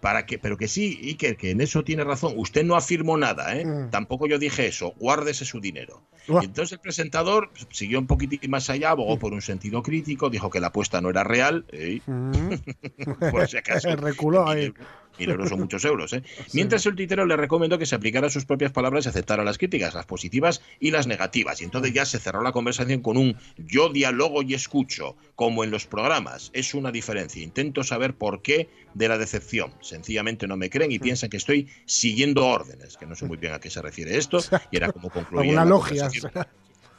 Speaker 1: para que, pero que sí, Iker, que en eso tiene razón. Usted no afirmó nada, ¿eh? Mm. Tampoco yo dije eso. Guárdese su dinero. Y entonces el presentador siguió un poquitín más allá, abogó por un sentido crítico, dijo que la apuesta no era real. ¿eh?
Speaker 2: Por si acaso. Reculó ahí.
Speaker 1: Mil euros son muchos euros, ¿eh? Mientras el tuitero le recomendó que se aplicara sus propias palabras y aceptara las críticas, las positivas y las negativas. Y entonces ya se cerró la conversación con un yo dialogo y escucho, como en los programas. Es una diferencia. Intento saber por qué de la decepción. Sencillamente no me creen y piensan que estoy siguiendo órdenes, que no sé muy bien a qué se refiere esto, y era como concluía. La
Speaker 2: logia.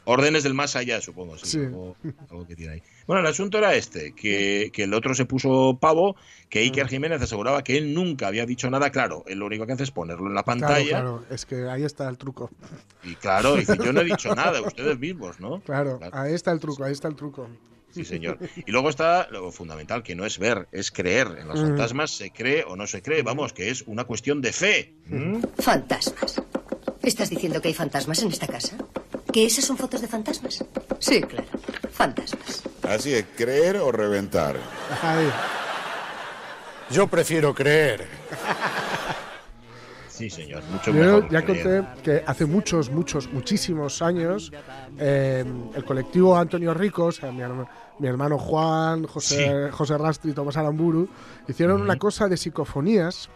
Speaker 1: Órdenes del más allá, supongo, sí.
Speaker 2: Sí.
Speaker 1: Algo, algo que tiene ahí. Bueno, el asunto era este, que, que el otro se puso pavo, que Iker Jiménez aseguraba que él nunca había dicho nada claro. Él lo único que hace es ponerlo en la
Speaker 2: Claro,
Speaker 1: pantalla.
Speaker 2: claro, es que ahí está el truco.
Speaker 1: Y claro, dice, yo no he dicho nada, ustedes mismos, ¿no?
Speaker 2: Claro, ahí está el truco, ahí está el truco.
Speaker 1: Sí, señor. Y luego está lo fundamental, que no es ver, es creer. En los
Speaker 2: Mm.
Speaker 1: fantasmas se cree o no se cree, vamos, que es una cuestión de fe. ¿Mm?
Speaker 8: Fantasmas. ¿Estás diciendo que hay fantasmas en esta casa? ¿Que esas son fotos de fantasmas? Sí, claro. Fantasmas.
Speaker 6: Así es, creer o reventar.
Speaker 2: Ahí.
Speaker 9: Yo prefiero creer.
Speaker 1: Sí, señor. Mucho
Speaker 2: Yo
Speaker 1: mejor
Speaker 2: ya
Speaker 1: creer.
Speaker 2: conté que hace muchos, muchos, muchísimos años eh, el colectivo Antonio Ricos, mi, herma- mi hermano Juan, José, José Rastri y Tomás Aramburu, hicieron una cosa de psicofonías.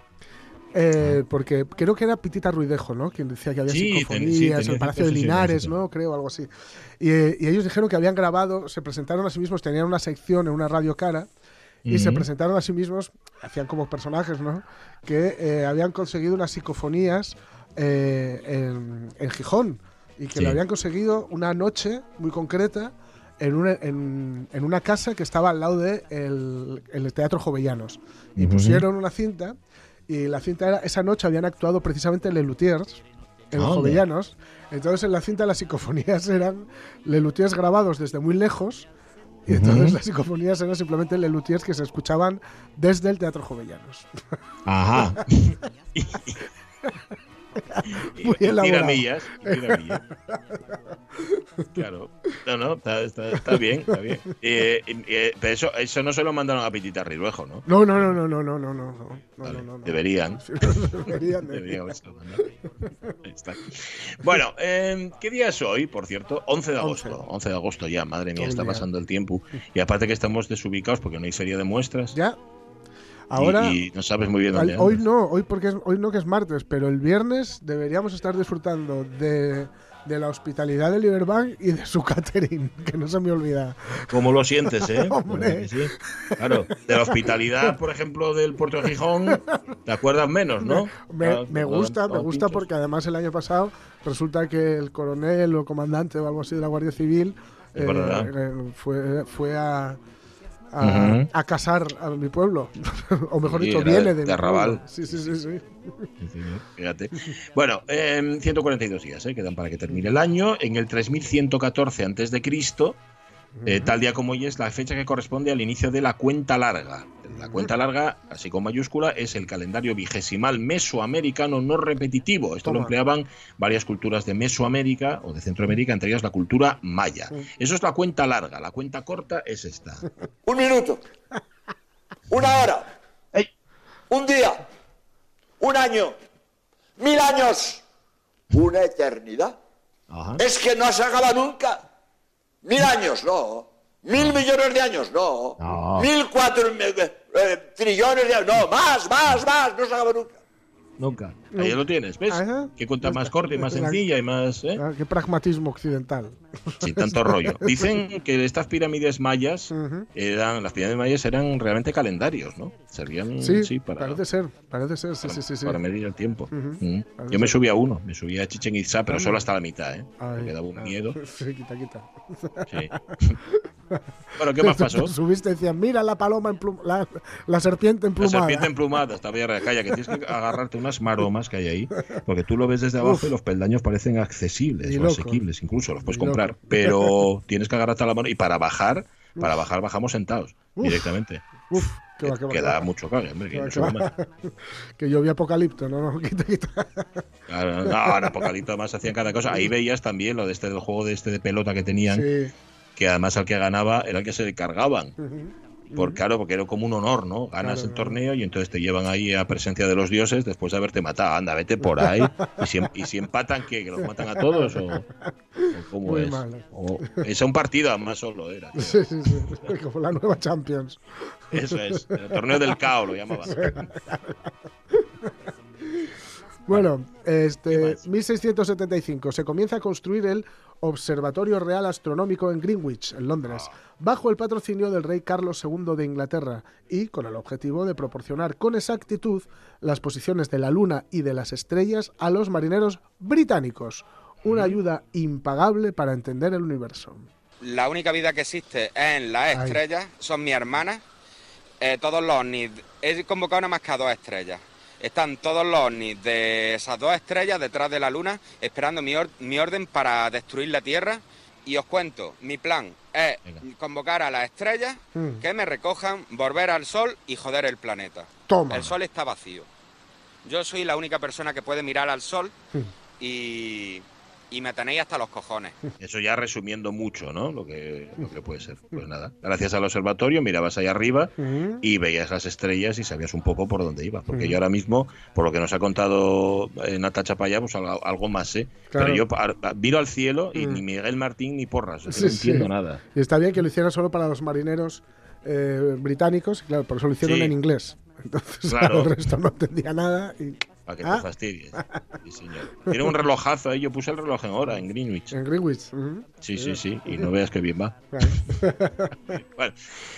Speaker 2: Eh, porque creo que era Pitita Ruidejo, ¿no? Quien decía que había
Speaker 1: Sí, ten- sí,
Speaker 2: psicofonías, el Palacio de Linares. ¿no? Creo, algo así. Y, eh, y ellos dijeron que habían grabado, se presentaron a sí mismos, tenían una sección en una radio cara, y se presentaron a sí mismos, hacían como personajes, ¿no? Que eh, habían conseguido unas psicofonías eh, en, en Gijón y que
Speaker 1: Sí.
Speaker 2: lo habían conseguido una noche muy concreta en una, en, en una casa que estaba al lado del de el Teatro Jovellanos. Y
Speaker 1: Ujú.
Speaker 2: pusieron una cinta y la cinta era, esa noche habían actuado precisamente Les Luthiers en los
Speaker 1: Anda.
Speaker 2: Jovellanos. Entonces en la cinta las psicofonías eran Les Luthiers grabados desde muy lejos y entonces
Speaker 1: Ujú.
Speaker 2: las psicofonías eran simplemente Les Luthiers que se escuchaban desde el Teatro Jovellanos.
Speaker 1: Ajá.
Speaker 2: Muy
Speaker 1: y, millas, y. Claro. No, no, está, bien, está bien. Pero eso, eso no se lo mandaron a Pitita Riruejo, ¿no?
Speaker 2: No, no, no, no, no, no, no, no,
Speaker 1: vale. Deberían.
Speaker 2: Deberían.
Speaker 1: Deberían. Bueno, eh, ¿qué día es hoy, por cierto? 11 de agosto. 11, 11 de agosto ya, madre mía, está pasando el tiempo. Y aparte que estamos desubicados porque no hay feria de muestras.
Speaker 2: Ya.
Speaker 1: Y-
Speaker 2: Ahora,
Speaker 1: y, no sabes muy bien
Speaker 2: al- hoy no, hoy porque es, hoy no que es martes, pero el viernes deberíamos estar disfrutando de, de la hospitalidad de Liberbank y de su catering, que no se me olvida.
Speaker 1: ¿Cómo lo sientes, eh?
Speaker 2: Hombre.
Speaker 1: Claro, de la hospitalidad, por ejemplo, del puerto de Gijón, te acuerdas menos, ¿no?
Speaker 2: Me, gusta, me gusta porque además el año pasado resulta que el coronel o comandante o algo así de la Guardia Civil eh, fue, fue a, a, casar a mi pueblo. o mejor
Speaker 1: Sí,
Speaker 2: dicho, viene
Speaker 1: de-
Speaker 2: de,
Speaker 1: Arrabal.
Speaker 2: Sí, sí, sí. sí.
Speaker 1: Fíjate. Bueno, eh, 142 días eh, quedan para que termine el año. En el 3114 antes de Cristo, eh, tal día como hoy es la fecha que corresponde al inicio de la cuenta larga. La cuenta larga, así con mayúscula, es el calendario vigesimal mesoamericano no repetitivo. Esto lo empleaban varias culturas de Mesoamérica o de Centroamérica, entre ellas la cultura maya. Eso es la cuenta larga. La cuenta corta es esta.
Speaker 10: Un minuto. Una hora. Un día. Un año. Mil años. Una eternidad.
Speaker 1: Ajá.
Speaker 10: Es que no se acaba nunca. Mil años, no. Mil millones de años, no.
Speaker 1: No.
Speaker 10: Mil cuatro eh, trillones de años, no. Más, más, más. No se acaba nunca.
Speaker 1: Nunca. Ahí lo tienes, ¿ves?
Speaker 2: Ajá.
Speaker 1: Que cuenta más corta y más
Speaker 2: La-
Speaker 1: sencilla y más. ¿eh?
Speaker 2: Ah, Qué pragmatismo occidental.
Speaker 1: Sin tanto rollo. Dicen que estas pirámides mayas eran, las pirámides mayas eran realmente calendarios, ¿no? Servían
Speaker 2: Sí,
Speaker 1: sí, para,
Speaker 2: parece ser, parece ser, sí, sí, sí. sí.
Speaker 1: para medir el tiempo. Mm. Yo me subí a uno, me subí a Chichen Itza, pero
Speaker 2: Anda.
Speaker 1: solo hasta la mitad, ¿eh?
Speaker 2: Ay,
Speaker 1: Me daba un
Speaker 2: ah,
Speaker 1: miedo.
Speaker 2: Sí, quita, quita.
Speaker 1: Sí. bueno, ¿qué más pasó?
Speaker 2: Subiste y decían, mira la paloma la, la serpiente
Speaker 1: La
Speaker 2: emplumada.
Speaker 1: serpiente emplumada, estaba ya calla, que tienes que agarrarte unas maromas que hay ahí, porque tú lo ves desde abajo
Speaker 2: Uf.
Speaker 1: y los peldaños parecen accesibles
Speaker 2: Ni
Speaker 1: o
Speaker 2: loco.
Speaker 1: asequibles, incluso los puedes
Speaker 2: Ni
Speaker 1: comprar,
Speaker 2: loco.
Speaker 1: pero tienes que agarrarte a la mano y para bajar, para bajar bajamos sentados
Speaker 2: Uf.
Speaker 1: directamente.
Speaker 2: Uf, qué va, qué va,
Speaker 1: que da
Speaker 2: va.
Speaker 1: mucho cague, hombre, que más.
Speaker 2: Que yo vi Apocalipto, no, no, quita, quita.
Speaker 1: Claro, no, en Apocalipto además hacían cada cosa. Ahí veías también lo de este del juego de este de pelota que tenían,
Speaker 2: Sí.
Speaker 1: Que además al que ganaba era el que se cargaban. Por claro, porque era como un honor, ¿no? Ganas
Speaker 2: Claro,
Speaker 1: el torneo y entonces te llevan ahí a presencia de los dioses después de haberte matado. Anda, vete por ahí. Y si, y si empatan, ¿qué? ¿Que los matan a todos? ¿O, o cómo
Speaker 2: Muy
Speaker 1: es? O- es un partido además solo era. creo.
Speaker 2: Sí, sí, sí. Como la nueva Champions.
Speaker 1: Eso es, el torneo del caos lo llamaban.
Speaker 2: Bueno, este 1675 se comienza a construir el Observatorio Real Astronómico en Greenwich, en Londres, bajo el patrocinio del rey Carlos II de Inglaterra y con el objetivo de proporcionar con exactitud las posiciones de la Luna y de las estrellas a los marineros británicos, una ayuda impagable para entender el universo.
Speaker 11: La única vida que existe en las estrellas son mis hermanas, eh, todos los ovnis. He convocado nada más que a dos estrellas. Están todos los ovnis de esas dos estrellas detrás de la luna esperando mi, or- mi orden para destruir la Tierra. Y os cuento, mi plan es convocar a las estrellas
Speaker 2: Mm.
Speaker 11: que me recojan, volver al Sol y joder el planeta.
Speaker 2: Toma.
Speaker 11: El Sol está vacío. Yo soy la única persona que puede mirar al Sol
Speaker 2: Mm.
Speaker 11: y, y me tenéis hasta los cojones.
Speaker 1: Eso ya resumiendo mucho, ¿no? Lo que, lo que puede ser. Pues nada, gracias al observatorio mirabas ahí arriba y veías las estrellas y sabías un poco por dónde ibas. Porque yo ahora mismo, por lo que nos ha contado eh, Natacha Paya, pues algo, algo más sé.
Speaker 2: Claro.
Speaker 1: Pero yo miro al cielo y
Speaker 2: Mm.
Speaker 1: ni Miguel Martín ni Porras.
Speaker 2: Sí,
Speaker 1: no
Speaker 2: sí.
Speaker 1: entiendo nada.
Speaker 2: Y está bien que lo hicieran solo para los marineros eh, británicos, claro, por eso lo hicieron
Speaker 1: Sí.
Speaker 2: en inglés. Entonces,
Speaker 1: Claro.
Speaker 2: el resto no entendía nada. Y...
Speaker 1: Para que
Speaker 2: Ah.
Speaker 1: te fastidies. Sí, señor. Tiene un relojazo ahí. Yo puse el reloj en hora en Greenwich.
Speaker 2: En Greenwich. ujú.
Speaker 1: Sí, sí, sí. Y no veas que bien va.
Speaker 2: Claro.
Speaker 1: Bueno,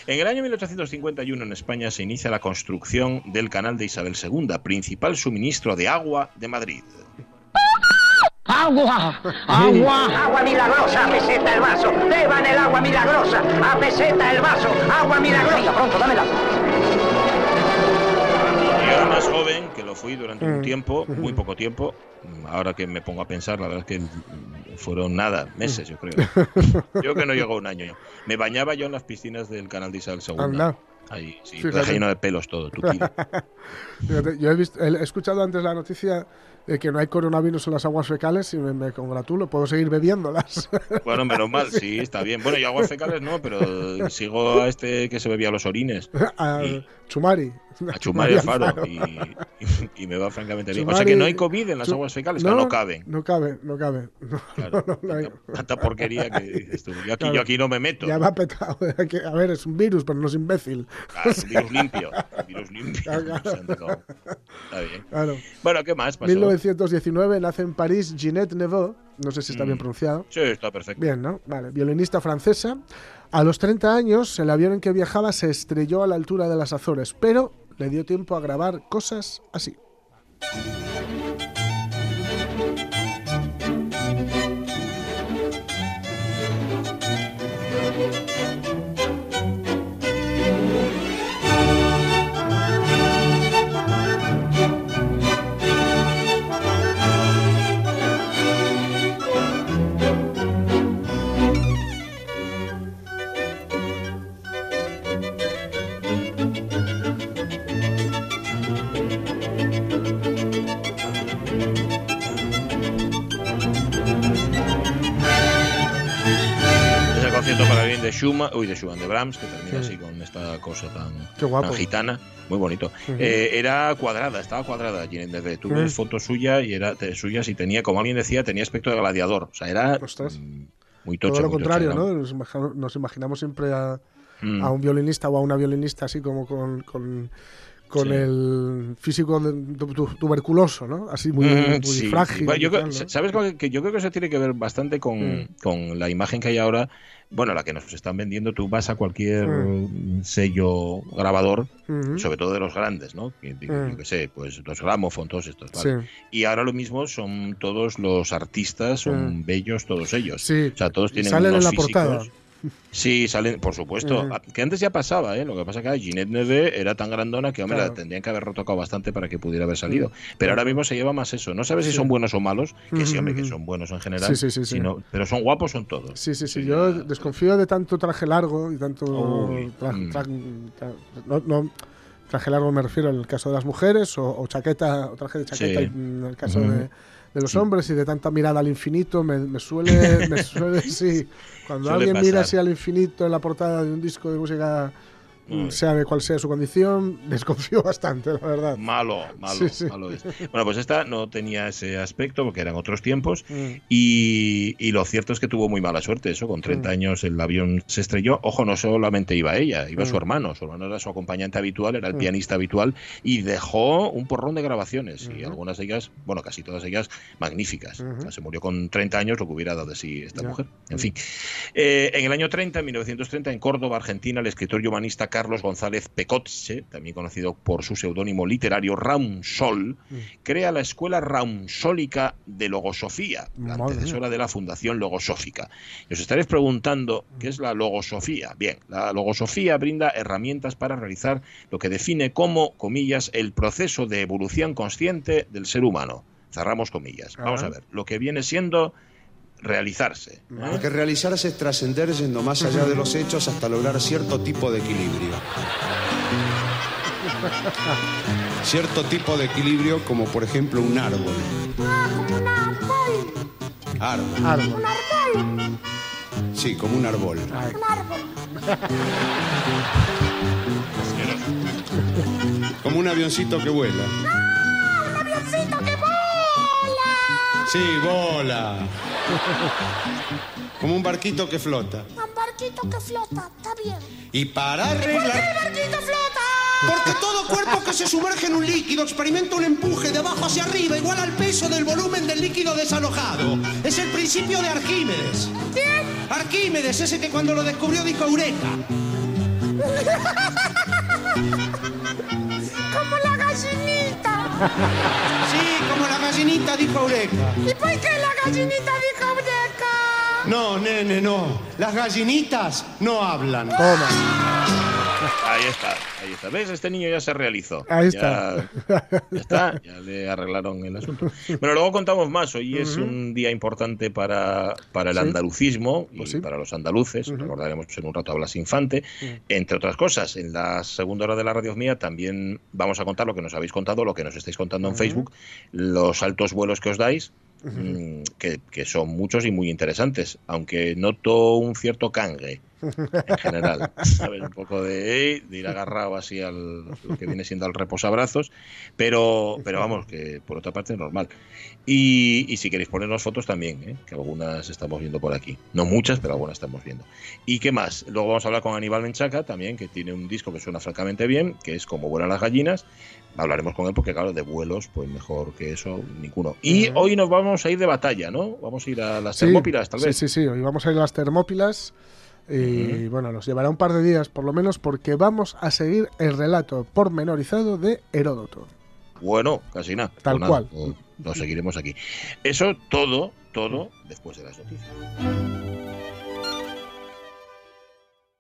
Speaker 1: en el año 1851 en España se inicia la construcción del canal de Isabel II, principal suministro de agua de Madrid.
Speaker 12: ¡Agua! ¡Agua! ¡Agua milagrosa! ¡Apeseta el vaso! ¡Beban el agua milagrosa! ¡Apeseta el vaso! ¡Agua milagrosa! Venga, pronto, dámela.
Speaker 1: Más joven, que lo fui durante un
Speaker 2: Mm.
Speaker 1: tiempo, muy poco tiempo. Ahora que me pongo a pensar, la verdad es que mm, fueron nada, meses, yo creo. Yo que no llegó un año. Me bañaba yo en las piscinas del canal de Isabel II. Ahí, sí, traje lleno de pelos todo, tupido.
Speaker 2: Yo he, visto, he escuchado antes la noticia de que no hay coronavirus en las aguas fecales y me, me congratulo, puedo seguir bebiéndolas.
Speaker 1: Bueno, menos mal, sí, está bien. Bueno, yo aguas fecales no, pero sigo a este que se bebía los orines.
Speaker 2: a
Speaker 1: Y-
Speaker 2: Chumari.
Speaker 1: a Chumari
Speaker 2: Alfaro.
Speaker 1: Alfaro y, y- y me va francamente bien. o sea
Speaker 2: Chumari-
Speaker 1: que no hay COVID en las aguas fecales, que no caben.
Speaker 2: No cabe, no cabe. No,
Speaker 1: Claro,
Speaker 2: no, no hay.
Speaker 1: Tanta porquería que dices tú. Yo aquí,
Speaker 2: Claro.
Speaker 1: yo aquí no me meto.
Speaker 2: Ya me ha petado. A ver, es un virus, pero no es imbécil.
Speaker 1: Claro, un virus limpio. un virus limpio. Está bien. Bueno, ¿qué más pasó?
Speaker 2: 1919 nace en París Ginette Neveu, no sé si está bien
Speaker 1: Mm.
Speaker 2: pronunciado.
Speaker 1: Sí, está perfecto.
Speaker 2: Bien, ¿no? Vale, violinista francesa. A los 30 años, el avión en que viajaba se estrelló a la altura de las Azores, pero le dio tiempo a grabar cosas así.
Speaker 1: Schumann, uy, de Schumann, de Brahms, que termina
Speaker 2: Sí.
Speaker 1: así con esta cosa tan, gitana, muy bonito. Eh, era cuadrada, estaba cuadrada Ginette Neveu. Tú
Speaker 2: Mm.
Speaker 1: ves fotos suya y era suyas y tenía, como alguien decía, tenía aspecto de gladiador. O sea, era
Speaker 2: Ostras.
Speaker 1: mm, muy tocho.
Speaker 2: Todo lo contrario, ¿no? Nos, imagino- nos imaginamos siempre a,
Speaker 1: Mm.
Speaker 2: a un violinista o a una violinista así como con, con, con
Speaker 1: Sí.
Speaker 2: el físico de- tu- tu- tuberculoso, ¿no? Así muy, muy
Speaker 1: sí,
Speaker 2: frágil.
Speaker 1: Bueno, yo. ¿Sabes que yo creo que eso tiene que ver bastante con,
Speaker 2: Mm.
Speaker 1: con la imagen que hay ahora? Bueno, la que nos están vendiendo. Tú vas a cualquier
Speaker 2: Mm.
Speaker 1: sello grabador, sobre todo de los grandes, ¿no? Que, que-
Speaker 2: Mm.
Speaker 1: Yo qué sé, pues los Gramophone, todos estos. ¿vale?
Speaker 2: Sí.
Speaker 1: Y ahora lo mismo son todos los artistas, son bellos todos ellos.
Speaker 2: Sí.
Speaker 1: O sea, todos
Speaker 2: Y
Speaker 1: tienen
Speaker 2: salen en
Speaker 1: unos
Speaker 2: la
Speaker 1: físicos-
Speaker 2: portada.
Speaker 1: Sí, salen, por supuesto. Ah, Que antes ya pasaba, ¿eh? Lo que pasa que Ginette Neve era tan grandona que, hombre,
Speaker 2: Claro.
Speaker 1: la tendrían que haber retocado bastante para que pudiera haber salido. Pero ahora mismo se lleva más eso. No sabes si son buenos o malos, que sí, hombre, que son buenos en general.
Speaker 2: Sí, sí,
Speaker 1: sino- pero son guapos, son todos.
Speaker 2: Sí, sí, sí. Yo desconfío de tanto traje largo y tanto. Tra-
Speaker 1: mm.
Speaker 2: tra- tra- no, no, traje largo me refiero en el caso de las mujeres o, o chaqueta, o traje de chaqueta
Speaker 1: Sí.
Speaker 2: en el caso
Speaker 1: Ujú.
Speaker 2: de, de los hombres y de tanta mirada al infinito. Me, me suele, me suele, sí. Cuando
Speaker 1: Suele
Speaker 2: alguien mira así al infinito en la portada de un disco de música mm, sea de cual sea su condición, desconfío bastante, la verdad.
Speaker 1: Malo, malo, malo es. Bueno, pues esta no tenía ese aspecto porque eran otros tiempos
Speaker 2: Mm.
Speaker 1: y, y lo cierto es que tuvo muy mala suerte eso. Con 30
Speaker 2: Mm.
Speaker 1: años el avión se estrelló. Ojo, no solamente iba ella, iba
Speaker 2: Mm.
Speaker 1: su hermano. Su hermano era su acompañante habitual, era el
Speaker 2: Mm.
Speaker 1: pianista habitual y dejó un porrón de grabaciones y algunas de ellas, bueno, casi todas ellas magníficas. O sea, se murió con 30 años, lo que hubiera dado de sí esta
Speaker 2: Ya.
Speaker 1: mujer. En fin. Eh, en el año 30, en 1930, en Córdoba, Argentina, el escritor y humanista Carlos González Pecotse, también conocido por su seudónimo literario Raumsol, crea la Escuela Raumsólica de Logosofía, la
Speaker 2: Madre
Speaker 1: antecesora de la Fundación Logosófica. Y os estaréis preguntando qué es la logosofía. Bien, la logosofía brinda herramientas para realizar lo que define como, comillas, el proceso de evolución consciente del ser humano. Cerramos comillas. Vamos
Speaker 13: Ah.
Speaker 1: a ver, lo que viene siendo realizarse. ¿eh?
Speaker 13: Porque realizarse es trascender yendo más allá de los hechos hasta lograr cierto tipo de equilibrio. Cierto tipo de equilibrio como por ejemplo un árbol. Árbol.
Speaker 2: Árbol.
Speaker 13: Sí, como un árbol. Como un avioncito que vuela. Sí, bola. Como un barquito que flota.
Speaker 14: Un barquito que flota, está bien.
Speaker 13: Y para
Speaker 14: ¿Por qué
Speaker 13: arreglar...
Speaker 14: el barquito flota?
Speaker 13: Porque todo cuerpo que se sumerge en un líquido experimenta un empuje de abajo hacia arriba igual al peso del volumen del líquido desalojado. Es el principio de Arquímedes.
Speaker 14: ¿Quién?
Speaker 13: Arquímedes, ese que cuando lo descubrió dijo Eureka. Sí, como la gallinita dijo Eureka.
Speaker 14: ¿Y por qué la gallinita dijo breca?
Speaker 13: No, nene, no. Las gallinitas no hablan.
Speaker 1: Ahí está, ahí está. ¿Ves? Este niño ya se realizó.
Speaker 2: Ahí
Speaker 1: Ya- Ya está, ya le arreglaron el asunto. Bueno, luego contamos más. Hoy es un día importante para, para el
Speaker 2: Sí.
Speaker 1: andalucismo y
Speaker 2: Pues sí.
Speaker 1: para los andaluces. Recordaremos en un rato a Blas Infante. Entre otras cosas, en la segunda hora de la radio mía también vamos a contar lo que nos habéis contado, lo que nos estáis contando en Facebook, los altos vuelos que os dais. Mm, Que, que son muchos y muy interesantes, aunque noto un cierto cangue en general. ¿sabes? Un poco de, de ir agarrado así al lo que viene siendo al reposabrazos, pero, pero vamos, que por otra parte es normal. Y, y si queréis ponernos fotos también, ¿eh? que algunas estamos viendo por aquí. No muchas, pero algunas estamos viendo. ¿Y qué más? Luego vamos a hablar con Aníbal Menchaca también, que tiene un disco que suena francamente bien, que es Como vuelan las gallinas. Hablaremos con él porque, claro, de vuelos, pues mejor que eso, ninguno. Y hoy nos vamos a ir de batalla, ¿no? Vamos a ir a las
Speaker 2: Sí,
Speaker 1: Termópilas, tal
Speaker 2: sí,
Speaker 1: vez.
Speaker 2: Sí, sí, hoy vamos a ir a las Termópilas. Y bueno, nos llevará un par de días por lo menos porque vamos a seguir el relato pormenorizado de Heródoto.
Speaker 1: Bueno, casi nada.
Speaker 2: Tal
Speaker 1: Pues nada,
Speaker 2: cual.
Speaker 1: Lo seguiremos aquí. Eso todo, todo después de las noticias.